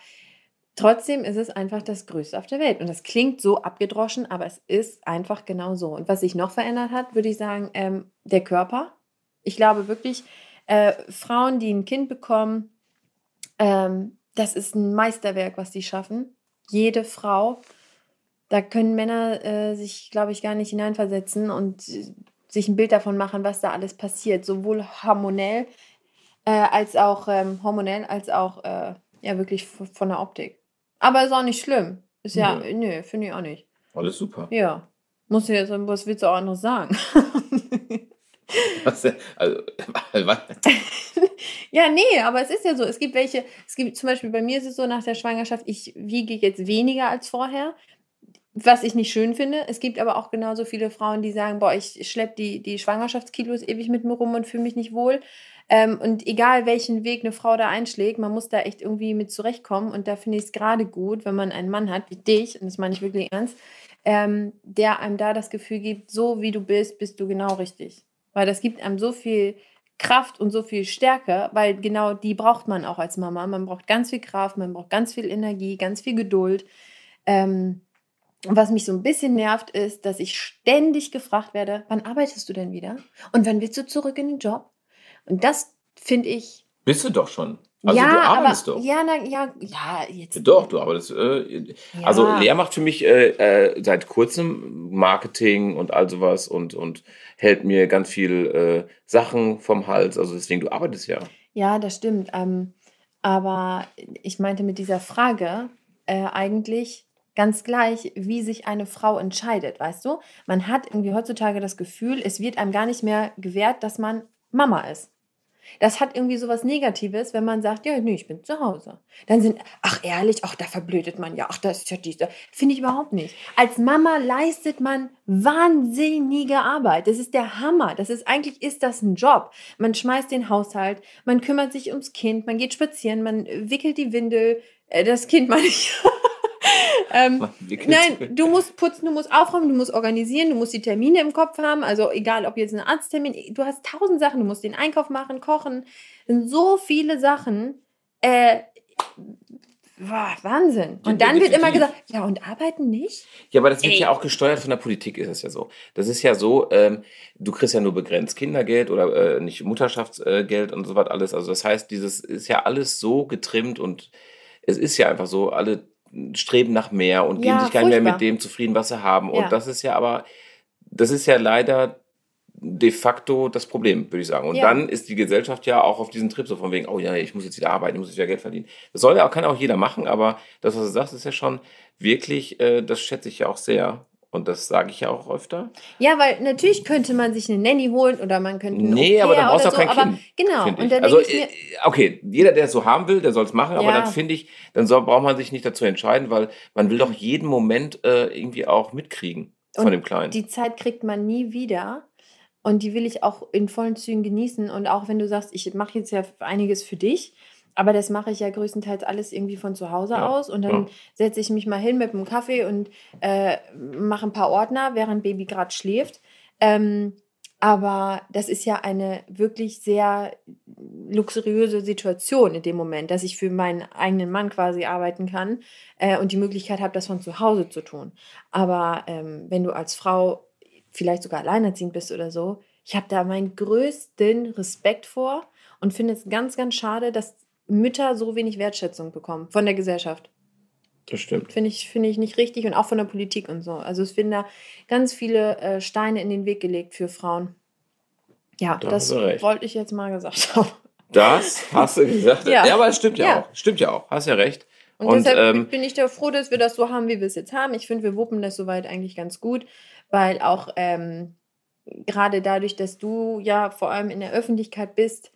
[SPEAKER 1] Trotzdem ist es einfach das Größte auf der Welt. Und das klingt so abgedroschen, aber es ist einfach genau so. Und was sich noch verändert hat, würde ich sagen, ähm, der Körper. Ich glaube wirklich, äh, Frauen, die ein Kind bekommen, ähm, das ist ein Meisterwerk, was die schaffen. Jede Frau. Da können Männer äh, sich, glaube ich, gar nicht hineinversetzen und äh, sich ein Bild davon machen, was da alles passiert. Sowohl hormonell äh, als auch ähm, hormonell, als auch äh, ja wirklich von der Optik. Aber ist auch nicht schlimm. Ist ja,
[SPEAKER 2] Nö.
[SPEAKER 1] nö, finde ich auch nicht.
[SPEAKER 2] Alles super.
[SPEAKER 1] Ja. Muss jetzt, was willst du auch anderes sagen?
[SPEAKER 2] Was? Also, was?
[SPEAKER 1] ja, nee, aber es ist ja so. Es gibt welche, es gibt zum Beispiel bei mir ist es so, nach der Schwangerschaft, ich wiege jetzt weniger als vorher, was ich nicht schön finde. Es gibt aber auch genauso viele Frauen, die sagen, boah, ich schleppe die, die Schwangerschaftskilos ewig mit mir rum und fühle mich nicht wohl. Ähm, und egal welchen Weg eine Frau da einschlägt, man muss da echt irgendwie mit zurechtkommen. Und da finde ich es gerade gut, wenn man einen Mann hat wie dich, und das meine ich wirklich ernst, ähm, der einem da das Gefühl gibt, so wie du bist, bist du genau richtig. Weil das gibt einem so viel Kraft und so viel Stärke, weil genau die braucht man auch als Mama. Man braucht ganz viel Kraft, man braucht ganz viel Energie, ganz viel Geduld. Ähm, und was mich so ein bisschen nervt, ist, dass ich ständig gefragt werde, wann arbeitest du denn wieder? Und wann willst du zurück in den Job? Und das finde ich,
[SPEAKER 2] Bist du doch schon. Also
[SPEAKER 1] ja,
[SPEAKER 2] du arbeitest
[SPEAKER 1] aber,
[SPEAKER 2] doch.
[SPEAKER 1] Ja, na, ja, ja, jetzt.
[SPEAKER 2] Doch, du arbeitest. Äh, Also
[SPEAKER 1] Ja.
[SPEAKER 2] Lea macht für mich äh, äh, seit kurzem Marketing und all sowas und, und hält mir ganz viel äh, Sachen vom Hals. Also deswegen, du arbeitest ja.
[SPEAKER 1] Ja, das stimmt. Ähm, aber ich meinte mit dieser Frage äh, eigentlich ganz gleich, wie sich eine Frau entscheidet, weißt du? Man hat irgendwie heutzutage das Gefühl, es wird einem gar nicht mehr gewährt, dass man Mama ist. Das hat irgendwie sowas Negatives, wenn man sagt, ja, nee, ich bin zu Hause. Dann sind, ach ehrlich, ach, da verblödet man ja, ach, das ist ja dies. da. Finde ich überhaupt nicht. Als Mama leistet man wahnsinnige Arbeit. Das ist der Hammer. Das ist, eigentlich ist das ein Job. Man schmeißt den Haushalt, man kümmert sich ums Kind, man geht spazieren, man wickelt die Windel, äh, das Kind meine ich. ähm. Nein, du musst putzen, du musst aufräumen, du musst organisieren, du musst die Termine im Kopf haben. Also egal, ob jetzt ein Arzttermin, du hast tausend Sachen, du musst den Einkauf machen, kochen. Sind so viele Sachen. Äh, wow, Wahnsinn.
[SPEAKER 2] Ja,
[SPEAKER 1] Und dann wird immer
[SPEAKER 2] definitiv.
[SPEAKER 1] gesagt, ja, und arbeiten nicht?
[SPEAKER 2] Ja, aber das wird
[SPEAKER 1] Ey.
[SPEAKER 2] ja auch gesteuert von der Politik, ist es ja so. Das ist ja so, ähm, du kriegst ja nur begrenzt Kindergeld oder äh, nicht Mutterschaftsgeld und so was alles. Also das heißt, dieses ist ja alles so getrimmt und es ist ja einfach so, alle streben nach mehr und geben
[SPEAKER 1] Ja,
[SPEAKER 2] sich gar nicht mehr mit dem zufrieden, was sie haben.
[SPEAKER 1] Ja.
[SPEAKER 2] Und das ist ja aber, das ist ja leider de facto das Problem, würde ich sagen. Und
[SPEAKER 1] Ja.
[SPEAKER 2] dann ist die Gesellschaft ja auch auf diesen Trip so von wegen, oh ja, ich muss jetzt wieder arbeiten, ich muss jetzt wieder Geld verdienen. Das soll ja auch, kann auch jeder machen, aber das, was du sagst, ist ja schon wirklich, äh, das schätze ich ja auch sehr. Und das sage ich ja auch öfter.
[SPEAKER 1] Ja, weil natürlich könnte man sich eine Nanny holen oder man könnte einen
[SPEAKER 2] Nee, aber dann brauchst du auch kein
[SPEAKER 1] so, aber
[SPEAKER 2] Kind.
[SPEAKER 1] Genau. Und dann
[SPEAKER 2] also,
[SPEAKER 1] denke ich mir,
[SPEAKER 2] äh, okay, jeder, der es so haben will, der soll es machen, aber
[SPEAKER 1] Ja.
[SPEAKER 2] dann finde ich, dann soll, braucht man sich nicht dazu entscheiden, weil man will doch jeden Moment äh, irgendwie auch mitkriegen von
[SPEAKER 1] Und
[SPEAKER 2] dem Kleinen.
[SPEAKER 1] die Zeit kriegt man nie wieder. Und die will ich auch in vollen Zügen genießen. Und auch wenn du sagst, ich mache jetzt ja einiges für dich, aber das mache ich ja größtenteils alles irgendwie von zu Hause
[SPEAKER 2] Ja,
[SPEAKER 1] aus. Und dann
[SPEAKER 2] ja.
[SPEAKER 1] setze ich mich mal hin mit einem Kaffee und äh, mache ein paar Ordner, während Baby gerade schläft. Ähm, aber das ist ja eine wirklich sehr luxuriöse Situation in dem Moment, dass ich für meinen eigenen Mann quasi arbeiten kann äh, und die Möglichkeit habe, das von zu Hause zu tun. Aber ähm, wenn du als Frau vielleicht sogar alleinerziehend bist oder so, ich habe da meinen größten Respekt vor und finde es ganz, ganz schade, dass Mütter so wenig Wertschätzung bekommen von der Gesellschaft.
[SPEAKER 2] Das stimmt.
[SPEAKER 1] Finde ich, finde ich nicht richtig und auch von der Politik und so. Also es werden da ganz viele äh, Steine in den Weg gelegt für Frauen. Ja,
[SPEAKER 2] Da
[SPEAKER 1] das wollte ich jetzt mal gesagt haben.
[SPEAKER 2] Das hast du gesagt.
[SPEAKER 1] Ja.
[SPEAKER 2] ja. aber es stimmt ja,
[SPEAKER 1] Ja.
[SPEAKER 2] auch. Stimmt ja auch. Hast ja recht.
[SPEAKER 1] Und,
[SPEAKER 2] Und,
[SPEAKER 1] deshalb
[SPEAKER 2] ähm,
[SPEAKER 1] bin ich da froh, dass wir das so haben, wie wir es jetzt haben. Ich finde, wir wuppen das soweit eigentlich ganz gut, weil auch ähm, gerade dadurch, dass du ja vor allem in der Öffentlichkeit bist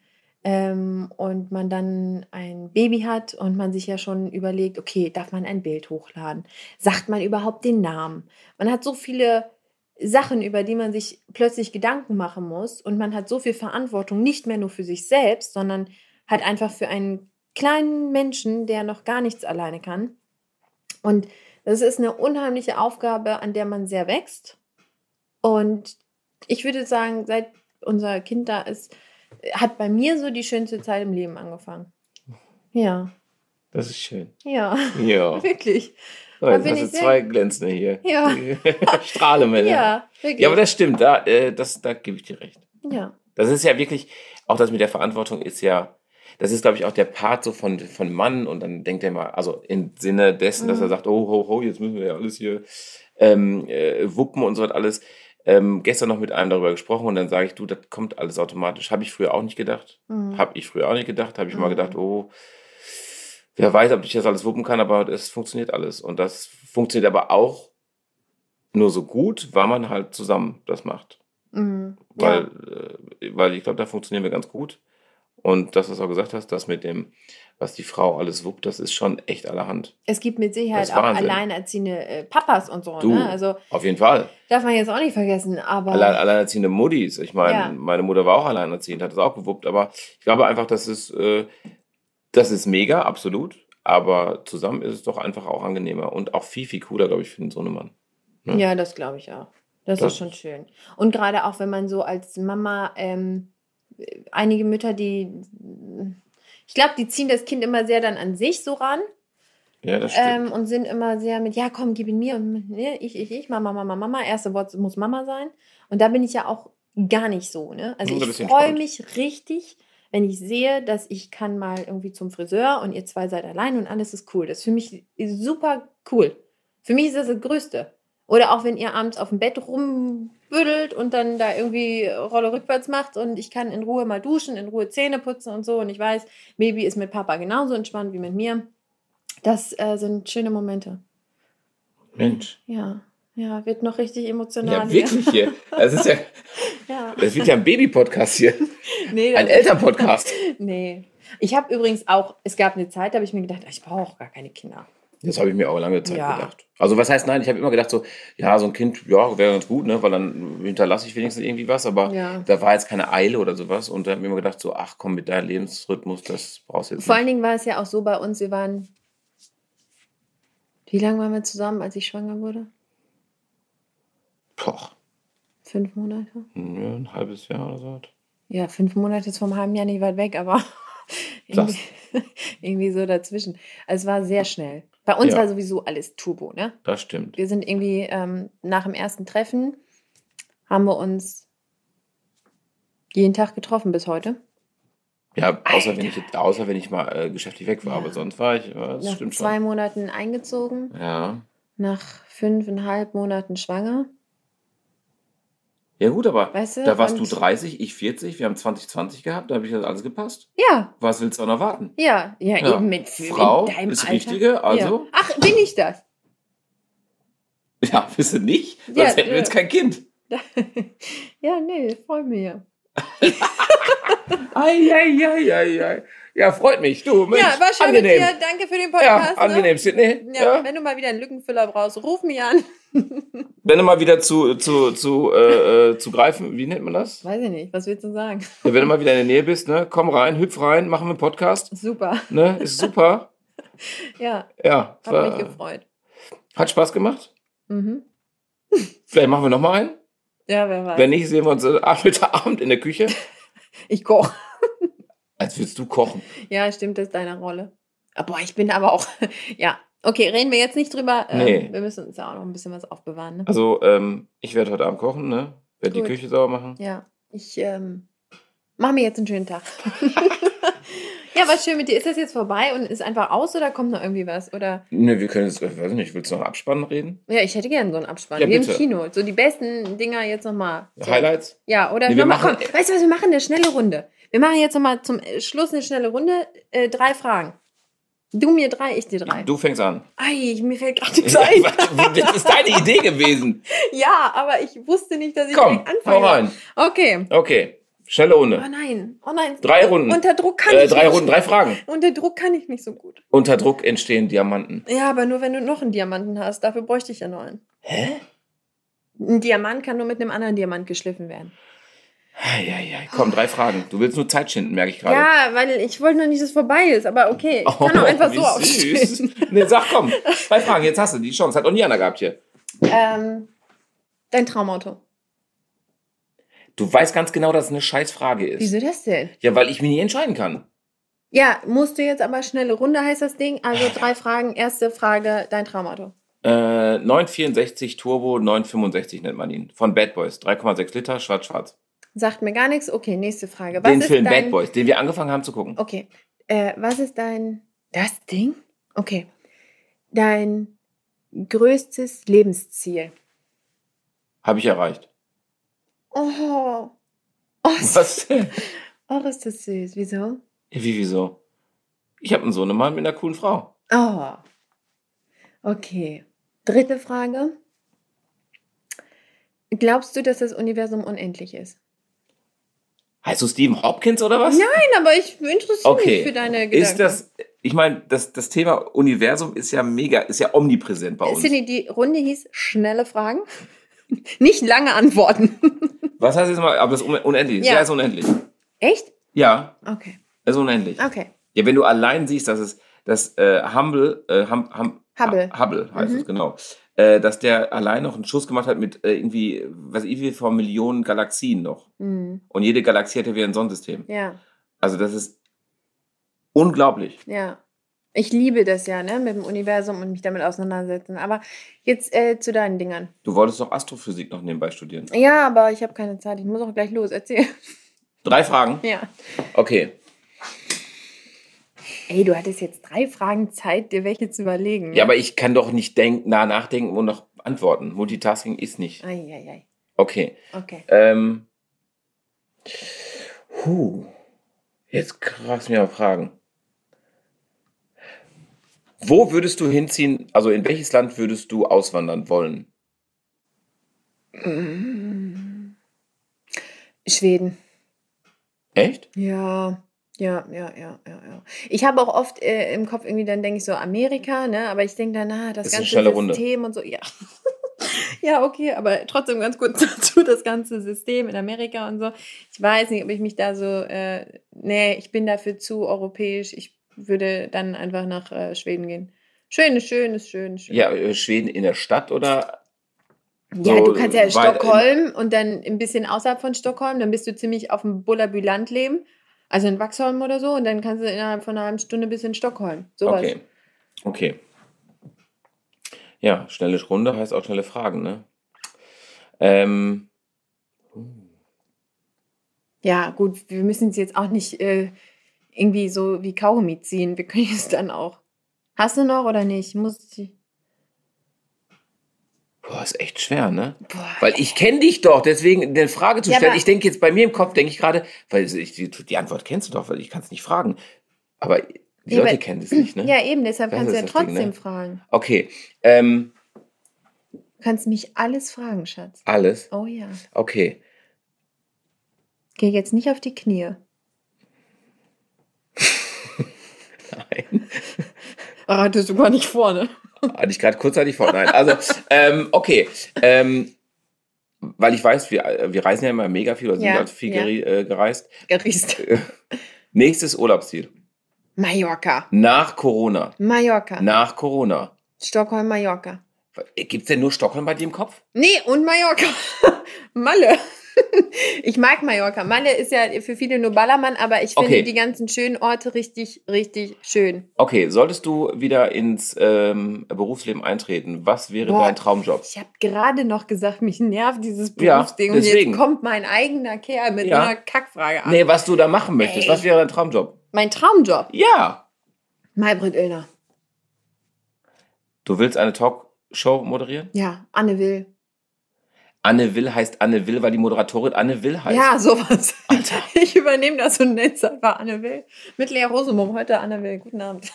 [SPEAKER 1] ähm, und man dann ein Baby hat und man sich ja schon überlegt, okay, darf man ein Bild hochladen? Sagt man überhaupt den Namen? Man hat so viele Sachen, über die man sich plötzlich Gedanken machen muss und man hat so viel Verantwortung, nicht mehr nur für sich selbst, sondern hat einfach für einen kleinen Menschen, der noch gar nichts alleine kann. Und das ist eine unheimliche Aufgabe, an der man sehr wächst. Und ich würde sagen, seit unser Kind da ist, hat bei mir so die schönste Zeit im Leben angefangen. Ja,
[SPEAKER 2] das ist schön.
[SPEAKER 1] ja,
[SPEAKER 2] Ja.
[SPEAKER 1] wirklich.
[SPEAKER 2] So,
[SPEAKER 1] Da
[SPEAKER 2] jetzt hast du zwei Glänzende hier.
[SPEAKER 1] Ja.
[SPEAKER 2] Strahlemänner.
[SPEAKER 1] Ja, wirklich.
[SPEAKER 2] Ja, aber das stimmt. Da, äh, das, da gebe ich dir recht.
[SPEAKER 1] ja.
[SPEAKER 2] Das ist ja wirklich, auch das mit der Verantwortung ist ja, das ist, glaube ich, auch der Part so von, von Mann und dann denkt er mal, also im Sinne dessen, dass
[SPEAKER 1] Mhm.
[SPEAKER 2] er sagt, oh, ho, ho, jetzt müssen wir ja alles hier ähm, äh, wuppen und so was alles. Ähm, gestern noch mit einem darüber gesprochen und dann sage ich, du, das kommt alles automatisch. Habe ich früher auch nicht gedacht.
[SPEAKER 1] Mhm.
[SPEAKER 2] Habe ich früher auch nicht gedacht. Habe ich mal
[SPEAKER 1] Mhm.
[SPEAKER 2] gedacht, oh, wer weiß, ob ich das alles wuppen kann, aber es funktioniert alles. Und das funktioniert aber auch nur so gut, weil man halt zusammen das macht.
[SPEAKER 1] Mhm.
[SPEAKER 2] Weil,
[SPEAKER 1] ja.
[SPEAKER 2] äh, weil ich glaube, da funktionieren wir ganz gut. Und das, was du auch gesagt hast, das mit dem, was die Frau alles wuppt, das ist schon echt allerhand.
[SPEAKER 1] Es gibt mit Sicherheit
[SPEAKER 2] Das
[SPEAKER 1] auch
[SPEAKER 2] Wahnsinn.
[SPEAKER 1] alleinerziehende äh, Papas und so.
[SPEAKER 2] Du.
[SPEAKER 1] Ne? Also
[SPEAKER 2] Auf jeden Fall.
[SPEAKER 1] darf man jetzt auch nicht vergessen. Aber
[SPEAKER 2] Allein, alleinerziehende Muttis. Ich meine,
[SPEAKER 1] Ja.
[SPEAKER 2] meine Mutter war auch alleinerziehend, hat es auch gewuppt. Aber ich glaube einfach, das ist, äh, das ist mega, absolut. Aber zusammen ist es doch einfach auch angenehmer und auch viel, viel cooler, glaube ich, für den Sohnemann. Ne?
[SPEAKER 1] Ja, das glaube ich auch. Das,
[SPEAKER 2] Das-
[SPEAKER 1] ist schon schön. Und gerade auch, wenn man so als Mama, ähm, einige Mütter, die, ich glaube, die ziehen das Kind immer sehr dann an sich so ran
[SPEAKER 2] Ja, das stimmt.
[SPEAKER 1] ähm, und sind immer sehr mit, ja, komm, gib ihn mir und ne, ich, ich, ich, Mama, Mama, Mama. Erste Wort muss Mama sein. Und da bin ich ja auch gar nicht so. Ne? Also ich freue mich richtig, wenn ich sehe, dass ich kann mal irgendwie zum Friseur und ihr zwei seid allein und alles ist cool. Das ist für mich super cool. Für mich ist das das Größte. Oder auch wenn ihr abends auf dem Bett rumbüttelt und dann da irgendwie Rolle rückwärts macht und ich kann in Ruhe mal duschen, in Ruhe Zähne putzen und so und ich weiß, Baby ist mit Papa genauso entspannt wie mit mir. Das äh, sind schöne Momente.
[SPEAKER 2] Mensch.
[SPEAKER 1] Ja, ja, wird noch richtig emotional.
[SPEAKER 2] Ja, wirklich hier. Das ist ja,
[SPEAKER 1] Ja.
[SPEAKER 2] das wird ja ein Baby-Podcast hier.
[SPEAKER 1] Nee,
[SPEAKER 2] Ein Elternpodcast.
[SPEAKER 1] Nee. Ich habe übrigens auch, es gab eine Zeit, da habe ich mir gedacht, ich brauche auch gar keine Kinder.
[SPEAKER 2] Das habe ich mir auch lange Zeit
[SPEAKER 1] Ja.
[SPEAKER 2] gedacht. Also was heißt nein? Ich habe immer gedacht so, ja, so ein Kind, ja, wäre ganz gut, ne, weil dann hinterlasse ich wenigstens irgendwie was, aber
[SPEAKER 1] Ja.
[SPEAKER 2] da war jetzt keine Eile oder sowas und da habe ich mir immer gedacht so, ach komm, mit deinem Lebensrhythmus, das brauchst du jetzt
[SPEAKER 1] Vor allen
[SPEAKER 2] nicht.
[SPEAKER 1] Dingen war es ja auch so bei uns, wir waren, wie lange waren wir zusammen, als ich schwanger wurde?
[SPEAKER 2] Poch,
[SPEAKER 1] Fünf Monate?
[SPEAKER 2] ja, ein halbes Jahr oder so.
[SPEAKER 1] Ja, fünf Monate ist vom halben Jahr nicht weit weg, aber irgendwie, irgendwie so dazwischen. Also es war sehr schnell. Bei uns
[SPEAKER 2] Ja.
[SPEAKER 1] war sowieso alles Turbo, ne?
[SPEAKER 2] Das stimmt.
[SPEAKER 1] Wir sind irgendwie ähm, nach dem ersten Treffen haben wir uns jeden Tag getroffen bis heute.
[SPEAKER 2] Ja, außer
[SPEAKER 1] Alter.
[SPEAKER 2] wenn ich, außer wenn ich mal äh, geschäftlich weg war,
[SPEAKER 1] Ja.
[SPEAKER 2] aber sonst war ich, ja, das
[SPEAKER 1] nach
[SPEAKER 2] stimmt
[SPEAKER 1] zwei
[SPEAKER 2] schon.
[SPEAKER 1] Monaten eingezogen,
[SPEAKER 2] Ja.
[SPEAKER 1] nach fünfeinhalb Monaten schwanger.
[SPEAKER 2] Ja gut, aber
[SPEAKER 1] Weißt du,
[SPEAKER 2] da warst du
[SPEAKER 1] und-
[SPEAKER 2] 30, ich 40, wir haben 2020 gehabt, da habe ich das alles gepasst.
[SPEAKER 1] Ja,
[SPEAKER 2] Was willst du noch warten?
[SPEAKER 1] ja, ja,
[SPEAKER 2] Ja.
[SPEAKER 1] eben mit
[SPEAKER 2] Frau
[SPEAKER 1] in
[SPEAKER 2] ist
[SPEAKER 1] Alter.
[SPEAKER 2] Richtige, also-
[SPEAKER 1] Ja. Ach, bin ich das?
[SPEAKER 2] Ja, bist du nicht? Sonst
[SPEAKER 1] Ja,
[SPEAKER 2] hätten wir
[SPEAKER 1] ja.
[SPEAKER 2] jetzt kein Kind.
[SPEAKER 1] ja, nee, freue mich.
[SPEAKER 2] Eieieiei. Ja, freut mich. Du, Mensch,
[SPEAKER 1] Ja, war schön
[SPEAKER 2] angenehm.
[SPEAKER 1] mit dir. Danke für den
[SPEAKER 2] Ja,
[SPEAKER 1] Podcast.
[SPEAKER 2] angenehm, Sydney.
[SPEAKER 1] Ne? Ja,
[SPEAKER 2] Ja.
[SPEAKER 1] wenn du mal wieder einen Lückenfüller brauchst, ruf mich an.
[SPEAKER 2] Wenn du mal wieder zu, zu, zu, äh, äh, zu greifen, wie nennt man das?
[SPEAKER 1] Weiß ich nicht, was willst du sagen?
[SPEAKER 2] Ja, wenn du mal wieder in der Nähe bist, ne, komm rein, hüpf rein, machen wir einen Podcast.
[SPEAKER 1] Super.
[SPEAKER 2] Ne, ist super.
[SPEAKER 1] Ja,
[SPEAKER 2] Ja,
[SPEAKER 1] hat
[SPEAKER 2] war,
[SPEAKER 1] mich gefreut.
[SPEAKER 2] hat Spaß gemacht.
[SPEAKER 1] Mhm.
[SPEAKER 2] Vielleicht machen wir noch mal einen.
[SPEAKER 1] Ja, wer weiß.
[SPEAKER 2] Wenn nicht, sehen wir uns äh, heute Abend in der Küche.
[SPEAKER 1] ich koche.
[SPEAKER 2] Als würdest du kochen.
[SPEAKER 1] Ja, stimmt, das ist deine Rolle. Aber ich bin aber auch, ja. Okay, reden wir jetzt nicht drüber. Ähm,
[SPEAKER 2] Nee.
[SPEAKER 1] Wir müssen uns ja auch noch ein bisschen was aufbewahren. Ne?
[SPEAKER 2] Also, ähm, ich werde heute Abend kochen, ne? Werde die. Küche sauber machen.
[SPEAKER 1] Ja, ich ähm, mache mir jetzt einen schönen Tag. ja, was schön mit dir. Ist das jetzt vorbei und ist einfach aus oder kommt noch irgendwie was? Oder
[SPEAKER 2] Ne, wir können jetzt, ich weiß nicht, willst du noch Abspannen reden?
[SPEAKER 1] ja, ich hätte gerne so einen Abspann.
[SPEAKER 2] Ja,
[SPEAKER 1] wie im. Kino. So die besten Dinger jetzt nochmal. So.
[SPEAKER 2] Highlights?
[SPEAKER 1] Ja, oder
[SPEAKER 2] Nee, wir machen-
[SPEAKER 1] komm, weißt du was, wir machen eine schnelle Runde. Wir machen jetzt nochmal zum Schluss eine schnelle Runde. Äh, drei Fragen. Du mir drei, ich dir drei.
[SPEAKER 2] Du fängst an.
[SPEAKER 1] Ei, mir fällt gerade nichts ein.
[SPEAKER 2] das ist deine Idee gewesen.
[SPEAKER 1] Ja, aber ich wusste nicht, dass ich
[SPEAKER 2] Komm,
[SPEAKER 1] direkt anfange.
[SPEAKER 2] rein.
[SPEAKER 1] Okay.
[SPEAKER 2] Okay, schnelle
[SPEAKER 1] Oh
[SPEAKER 2] Runde.
[SPEAKER 1] nein, oh nein.
[SPEAKER 2] Drei Runden.
[SPEAKER 1] Unter Druck kann
[SPEAKER 2] Äh,
[SPEAKER 1] ich
[SPEAKER 2] drei
[SPEAKER 1] nicht.
[SPEAKER 2] Runden, drei Fragen.
[SPEAKER 1] Unter Druck kann ich nicht so gut.
[SPEAKER 2] Unter Druck entstehen Diamanten.
[SPEAKER 1] Ja, aber nur wenn du noch einen Diamanten hast. Dafür bräuchte ich ja noch einen.
[SPEAKER 2] Hä?
[SPEAKER 1] Ein Diamant kann nur mit einem anderen Diamant geschliffen werden.
[SPEAKER 2] Eieiei. Komm, drei Fragen. Du willst nur Zeit schinden, merke ich gerade.
[SPEAKER 1] Ja, weil ich wollte noch nicht, dass es vorbei ist. Aber okay, ich kann auch einfach
[SPEAKER 2] Oh,
[SPEAKER 1] so aufstehen.
[SPEAKER 2] Nee, sag komm. Drei Fragen, jetzt hast du die Chance. Hat auch nie einer gehabt hier.
[SPEAKER 1] Ähm, dein Traumauto.
[SPEAKER 2] Du weißt ganz genau, dass es eine Scheißfrage ist.
[SPEAKER 1] Wieso das denn?
[SPEAKER 2] Ja, weil ich mich nie entscheiden kann.
[SPEAKER 1] Ja, musst du jetzt aber schnelle Runde heißt das Ding. Also drei Fragen. Erste Frage, dein Traumauto.
[SPEAKER 2] Äh, 964 Turbo, 965 nennt man ihn. Von Bad Boys. 3,6 Liter, schwarz-schwarz.
[SPEAKER 1] Sagt mir gar nichts. Okay, nächste Frage. Was
[SPEAKER 2] Den Film
[SPEAKER 1] dein...
[SPEAKER 2] Bad Boys, den wir angefangen haben zu gucken.
[SPEAKER 1] Okay. Äh, was ist dein. Das Ding? Okay. Dein größtes Lebensziel.
[SPEAKER 2] Habe ich erreicht.
[SPEAKER 1] Oh. Oh, ist-
[SPEAKER 2] Was?
[SPEAKER 1] Oh ist das süß. Wieso?
[SPEAKER 2] Wie, wieso? Ich habe einen Sohnemann mit einer coolen Frau.
[SPEAKER 1] Oh. Okay. Dritte Frage. Glaubst du, dass das Universum unendlich ist?
[SPEAKER 2] Heißt du Stephen Hopkins oder was?
[SPEAKER 1] Nein, aber ich interessiere
[SPEAKER 2] Okay.
[SPEAKER 1] mich für deine Gedanken.
[SPEAKER 2] Ist das, ich meine, das, das Thema Universum ist ja mega, ist ja omnipräsent bei uns.
[SPEAKER 1] Cindy, die Runde hieß schnelle Fragen. Nicht lange Antworten.
[SPEAKER 2] Was heißt jetzt mal, aber das ist un- unendlich.
[SPEAKER 1] Ja.
[SPEAKER 2] Ja, ist unendlich.
[SPEAKER 1] Echt?
[SPEAKER 2] Ja,
[SPEAKER 1] Okay.
[SPEAKER 2] ist unendlich.
[SPEAKER 1] Okay.
[SPEAKER 2] Ja, wenn du allein siehst, dass es, dass äh, Humble, äh, hum, hum,
[SPEAKER 1] Hubble.
[SPEAKER 2] Hubble heißt
[SPEAKER 1] Mhm.
[SPEAKER 2] es, genau. Äh, dass der allein noch einen Schuss gemacht hat mit äh, irgendwie, was ich wie vor Millionen Galaxien noch.
[SPEAKER 1] Hm.
[SPEAKER 2] Und jede Galaxie hat ja wieder ein Sonnensystem.
[SPEAKER 1] Ja,
[SPEAKER 2] Also das ist unglaublich.
[SPEAKER 1] ja. Ich liebe das ja, ne, mit dem Universum und mich damit auseinandersetzen. Aber jetzt äh, zu deinen Dingern.
[SPEAKER 2] Du wolltest doch Astrophysik noch nebenbei studieren.
[SPEAKER 1] Ja, aber ich habe keine Zeit. Ich muss auch gleich los. Erzähl.
[SPEAKER 2] Drei Fragen?
[SPEAKER 1] Ja.
[SPEAKER 2] Okay.
[SPEAKER 1] Ey, du hattest jetzt drei Fragen Zeit, dir welche zu überlegen.
[SPEAKER 2] Ja, aber ich kann doch nicht denken, nah nachdenken und noch antworten. Multitasking ist nicht.
[SPEAKER 1] Eieiei.
[SPEAKER 2] Okay.
[SPEAKER 1] Okay.
[SPEAKER 2] Ähm. Huh. Jetzt du mir mal Fragen. Wo würdest du hinziehen, also in welches Land würdest du auswandern wollen?
[SPEAKER 1] Schweden.
[SPEAKER 2] Echt?
[SPEAKER 1] Ja, ja, ja, ja, ja, ja. Ich habe auch oft äh, im Kopf irgendwie, dann denke ich so Amerika, ne? Aber ich denke dann, na, das
[SPEAKER 2] Das
[SPEAKER 1] ganze
[SPEAKER 2] schnelle Runde.
[SPEAKER 1] System und so, ja. ja, okay, aber trotzdem ganz kurz dazu, das ganze System in Amerika und so. Ich weiß nicht, ob ich mich da so, äh, nee, ich bin dafür zu europäisch. Ich würde dann einfach nach äh, Schweden gehen. Schön schön, ist schön, schön.
[SPEAKER 2] Ja, äh, Schweden in der Stadt oder?
[SPEAKER 1] Ja,
[SPEAKER 2] so
[SPEAKER 1] du kannst ja Stockholm und dann ein bisschen außerhalb von Stockholm, dann bist du ziemlich auf dem Bullabü-Land leben, also in Waxholm oder so, und dann kannst du innerhalb von einer halben Stunde bis in Stockholm. Sowas.
[SPEAKER 2] Okay. Okay. Ja, schnelle Runde heißt auch schnelle Fragen, ne? Ähm,
[SPEAKER 1] Ja, gut, wir müssen es jetzt auch nicht äh, irgendwie so wie Kaugummi ziehen. Wir können es dann auch. Hast du noch oder nicht? Muss ich.
[SPEAKER 2] Boah, ist echt schwer, ne?
[SPEAKER 1] Boah.
[SPEAKER 2] Weil ich kenne dich doch, deswegen eine Frage zu
[SPEAKER 1] Ja,
[SPEAKER 2] stellen.
[SPEAKER 1] aber-
[SPEAKER 2] ich denke jetzt bei mir im Kopf, denke ich gerade, weil ich, die, die Antwort kennst du doch, weil ich kann es nicht fragen. Aber die
[SPEAKER 1] Ja,
[SPEAKER 2] Leute
[SPEAKER 1] aber-
[SPEAKER 2] kennen es nicht, ne?
[SPEAKER 1] Ja, eben, deshalb
[SPEAKER 2] Das
[SPEAKER 1] kannst du ja
[SPEAKER 2] Ding,
[SPEAKER 1] trotzdem
[SPEAKER 2] ne?
[SPEAKER 1] fragen.
[SPEAKER 2] Okay, ähm,
[SPEAKER 1] Du kannst mich alles fragen, Schatz.
[SPEAKER 2] alles.
[SPEAKER 1] Oh ja.
[SPEAKER 2] Okay.
[SPEAKER 1] Geh jetzt nicht auf die Knie.
[SPEAKER 2] Nein.
[SPEAKER 1] Ah, hattest du gar nicht vorne.
[SPEAKER 2] Hatte ich gerade kurzzeitig vor. Nein, also, ähm, okay. Ähm, weil ich weiß, wir, wir reisen ja immer mega viel oder sind
[SPEAKER 1] Ja,
[SPEAKER 2] halt viel
[SPEAKER 1] ja.
[SPEAKER 2] äh, gereist.
[SPEAKER 1] Geriest.
[SPEAKER 2] Nächstes Urlaubsziel.
[SPEAKER 1] Mallorca.
[SPEAKER 2] Nach Corona.
[SPEAKER 1] Mallorca.
[SPEAKER 2] Nach Corona.
[SPEAKER 1] Stockholm, Mallorca.
[SPEAKER 2] Gibt es denn nur Stockholm bei dir im Kopf?
[SPEAKER 1] Nee, und Mallorca. Malle. Ich mag Mallorca. Malle ist ja für viele nur Ballermann, aber ich finde
[SPEAKER 2] Okay.
[SPEAKER 1] die ganzen schönen Orte richtig, richtig schön.
[SPEAKER 2] Okay, solltest du wieder ins ähm, Berufsleben eintreten, was wäre
[SPEAKER 1] Boah.
[SPEAKER 2] dein Traumjob?
[SPEAKER 1] Ich habe gerade noch gesagt, mich nervt dieses
[SPEAKER 2] Ja,
[SPEAKER 1] Berufsding. und
[SPEAKER 2] deswegen.
[SPEAKER 1] jetzt kommt mein eigener Kerl mit
[SPEAKER 2] Ja.
[SPEAKER 1] einer Kackfrage an.
[SPEAKER 2] Nee, was du da machen möchtest,
[SPEAKER 1] Ey.
[SPEAKER 2] was wäre dein Traumjob?
[SPEAKER 1] Mein Traumjob.
[SPEAKER 2] Ja.
[SPEAKER 1] Maybrit Illner.
[SPEAKER 2] Du willst eine Talkshow moderieren?
[SPEAKER 1] Ja, Anne Will.
[SPEAKER 2] Anne Will heißt Anne Will, weil die Moderatorin Anne Will heißt.
[SPEAKER 1] Ja, sowas.
[SPEAKER 2] Alter.
[SPEAKER 1] Ich übernehme das und nenne es einfach Anne Will. Mit Lea Rosemum. Heute Anne Will. Guten Abend.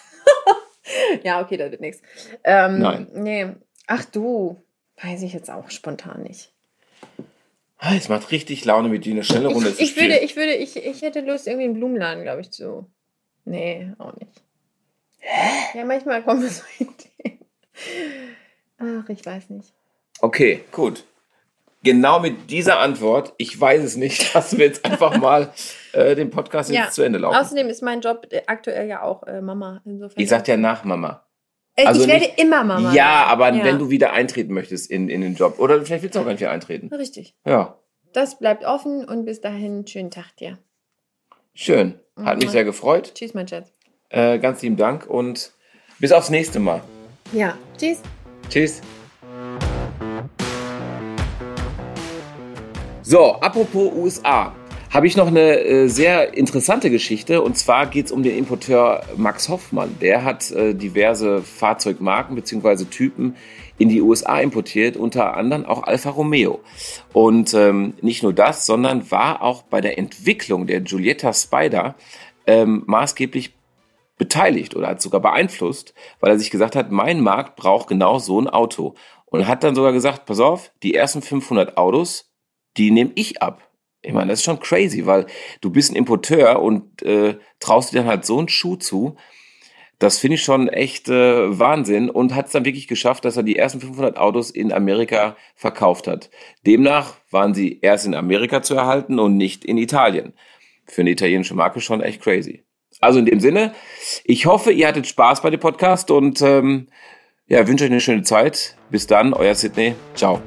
[SPEAKER 1] ja, okay, das wird nichts. Ähm,
[SPEAKER 2] Nein.
[SPEAKER 1] Nee. Ach du. Weiß ich jetzt auch spontan nicht.
[SPEAKER 2] Ah, Es macht richtig Laune mit dir eine schnelle Runde
[SPEAKER 1] Ich,
[SPEAKER 2] zu
[SPEAKER 1] ich
[SPEAKER 2] spielen.
[SPEAKER 1] würde, ich würde, ich, ich hätte Lust, irgendwie einen Blumenladen, glaube ich, zu. Nee, auch nicht. Ja, manchmal kommen so Ideen. Ach, ich weiß nicht.
[SPEAKER 2] Okay, gut. Genau mit dieser Antwort, ich weiß es nicht, lassen wir jetzt einfach mal äh, den Podcast jetzt
[SPEAKER 1] Ja.
[SPEAKER 2] zu Ende laufen.
[SPEAKER 1] Außerdem ist mein Job äh, aktuell ja auch äh, Mama. Insofern.
[SPEAKER 2] Ich sag ja nach, Mama.
[SPEAKER 1] äh,
[SPEAKER 2] also
[SPEAKER 1] ich werde
[SPEAKER 2] nicht-
[SPEAKER 1] immer Mama.
[SPEAKER 2] Ja, aber
[SPEAKER 1] Ja.
[SPEAKER 2] wenn du wieder eintreten möchtest in, in den Job. Oder vielleicht willst du auch gar nicht wieder eintreten.
[SPEAKER 1] Richtig.
[SPEAKER 2] Ja,
[SPEAKER 1] Das bleibt offen und bis dahin schönen Tag dir.
[SPEAKER 2] schön. Hat mich
[SPEAKER 1] Mhm.
[SPEAKER 2] sehr gefreut.
[SPEAKER 1] Tschüss, mein Schatz.
[SPEAKER 2] Äh, ganz lieben Dank und bis aufs nächste Mal.
[SPEAKER 1] Ja, tschüss.
[SPEAKER 2] Tschüss. So, apropos USA. Habe ich noch eine äh, sehr interessante Geschichte und zwar geht es um den Importeur Max Hoffmann. Der hat äh, diverse Fahrzeugmarken bzw. Typen in die USA importiert, unter anderem auch Alfa Romeo. Und ähm, nicht nur das, sondern war auch bei der Entwicklung der Giulietta Spider ähm, maßgeblich beteiligt oder hat sogar beeinflusst, weil er sich gesagt hat, mein Markt braucht genau so ein Auto. Und hat dann sogar gesagt, pass auf, die ersten 500 Autos, die nehme ich ab. Ich meine, das ist schon crazy, weil du bist ein Importeur und äh, traust dir dann halt so einen Schuh zu. Das finde ich schon echt äh, Wahnsinn und hat es dann wirklich geschafft, dass er die ersten 500 Autos in Amerika verkauft hat. Demnach waren sie erst in Amerika zu erhalten und nicht in Italien. Für eine italienische Marke schon echt crazy. Also in dem Sinne, ich hoffe, ihr hattet Spaß bei dem Podcast und ähm, ja, wünsche euch eine schöne Zeit. Bis dann, euer Sydney. Ciao.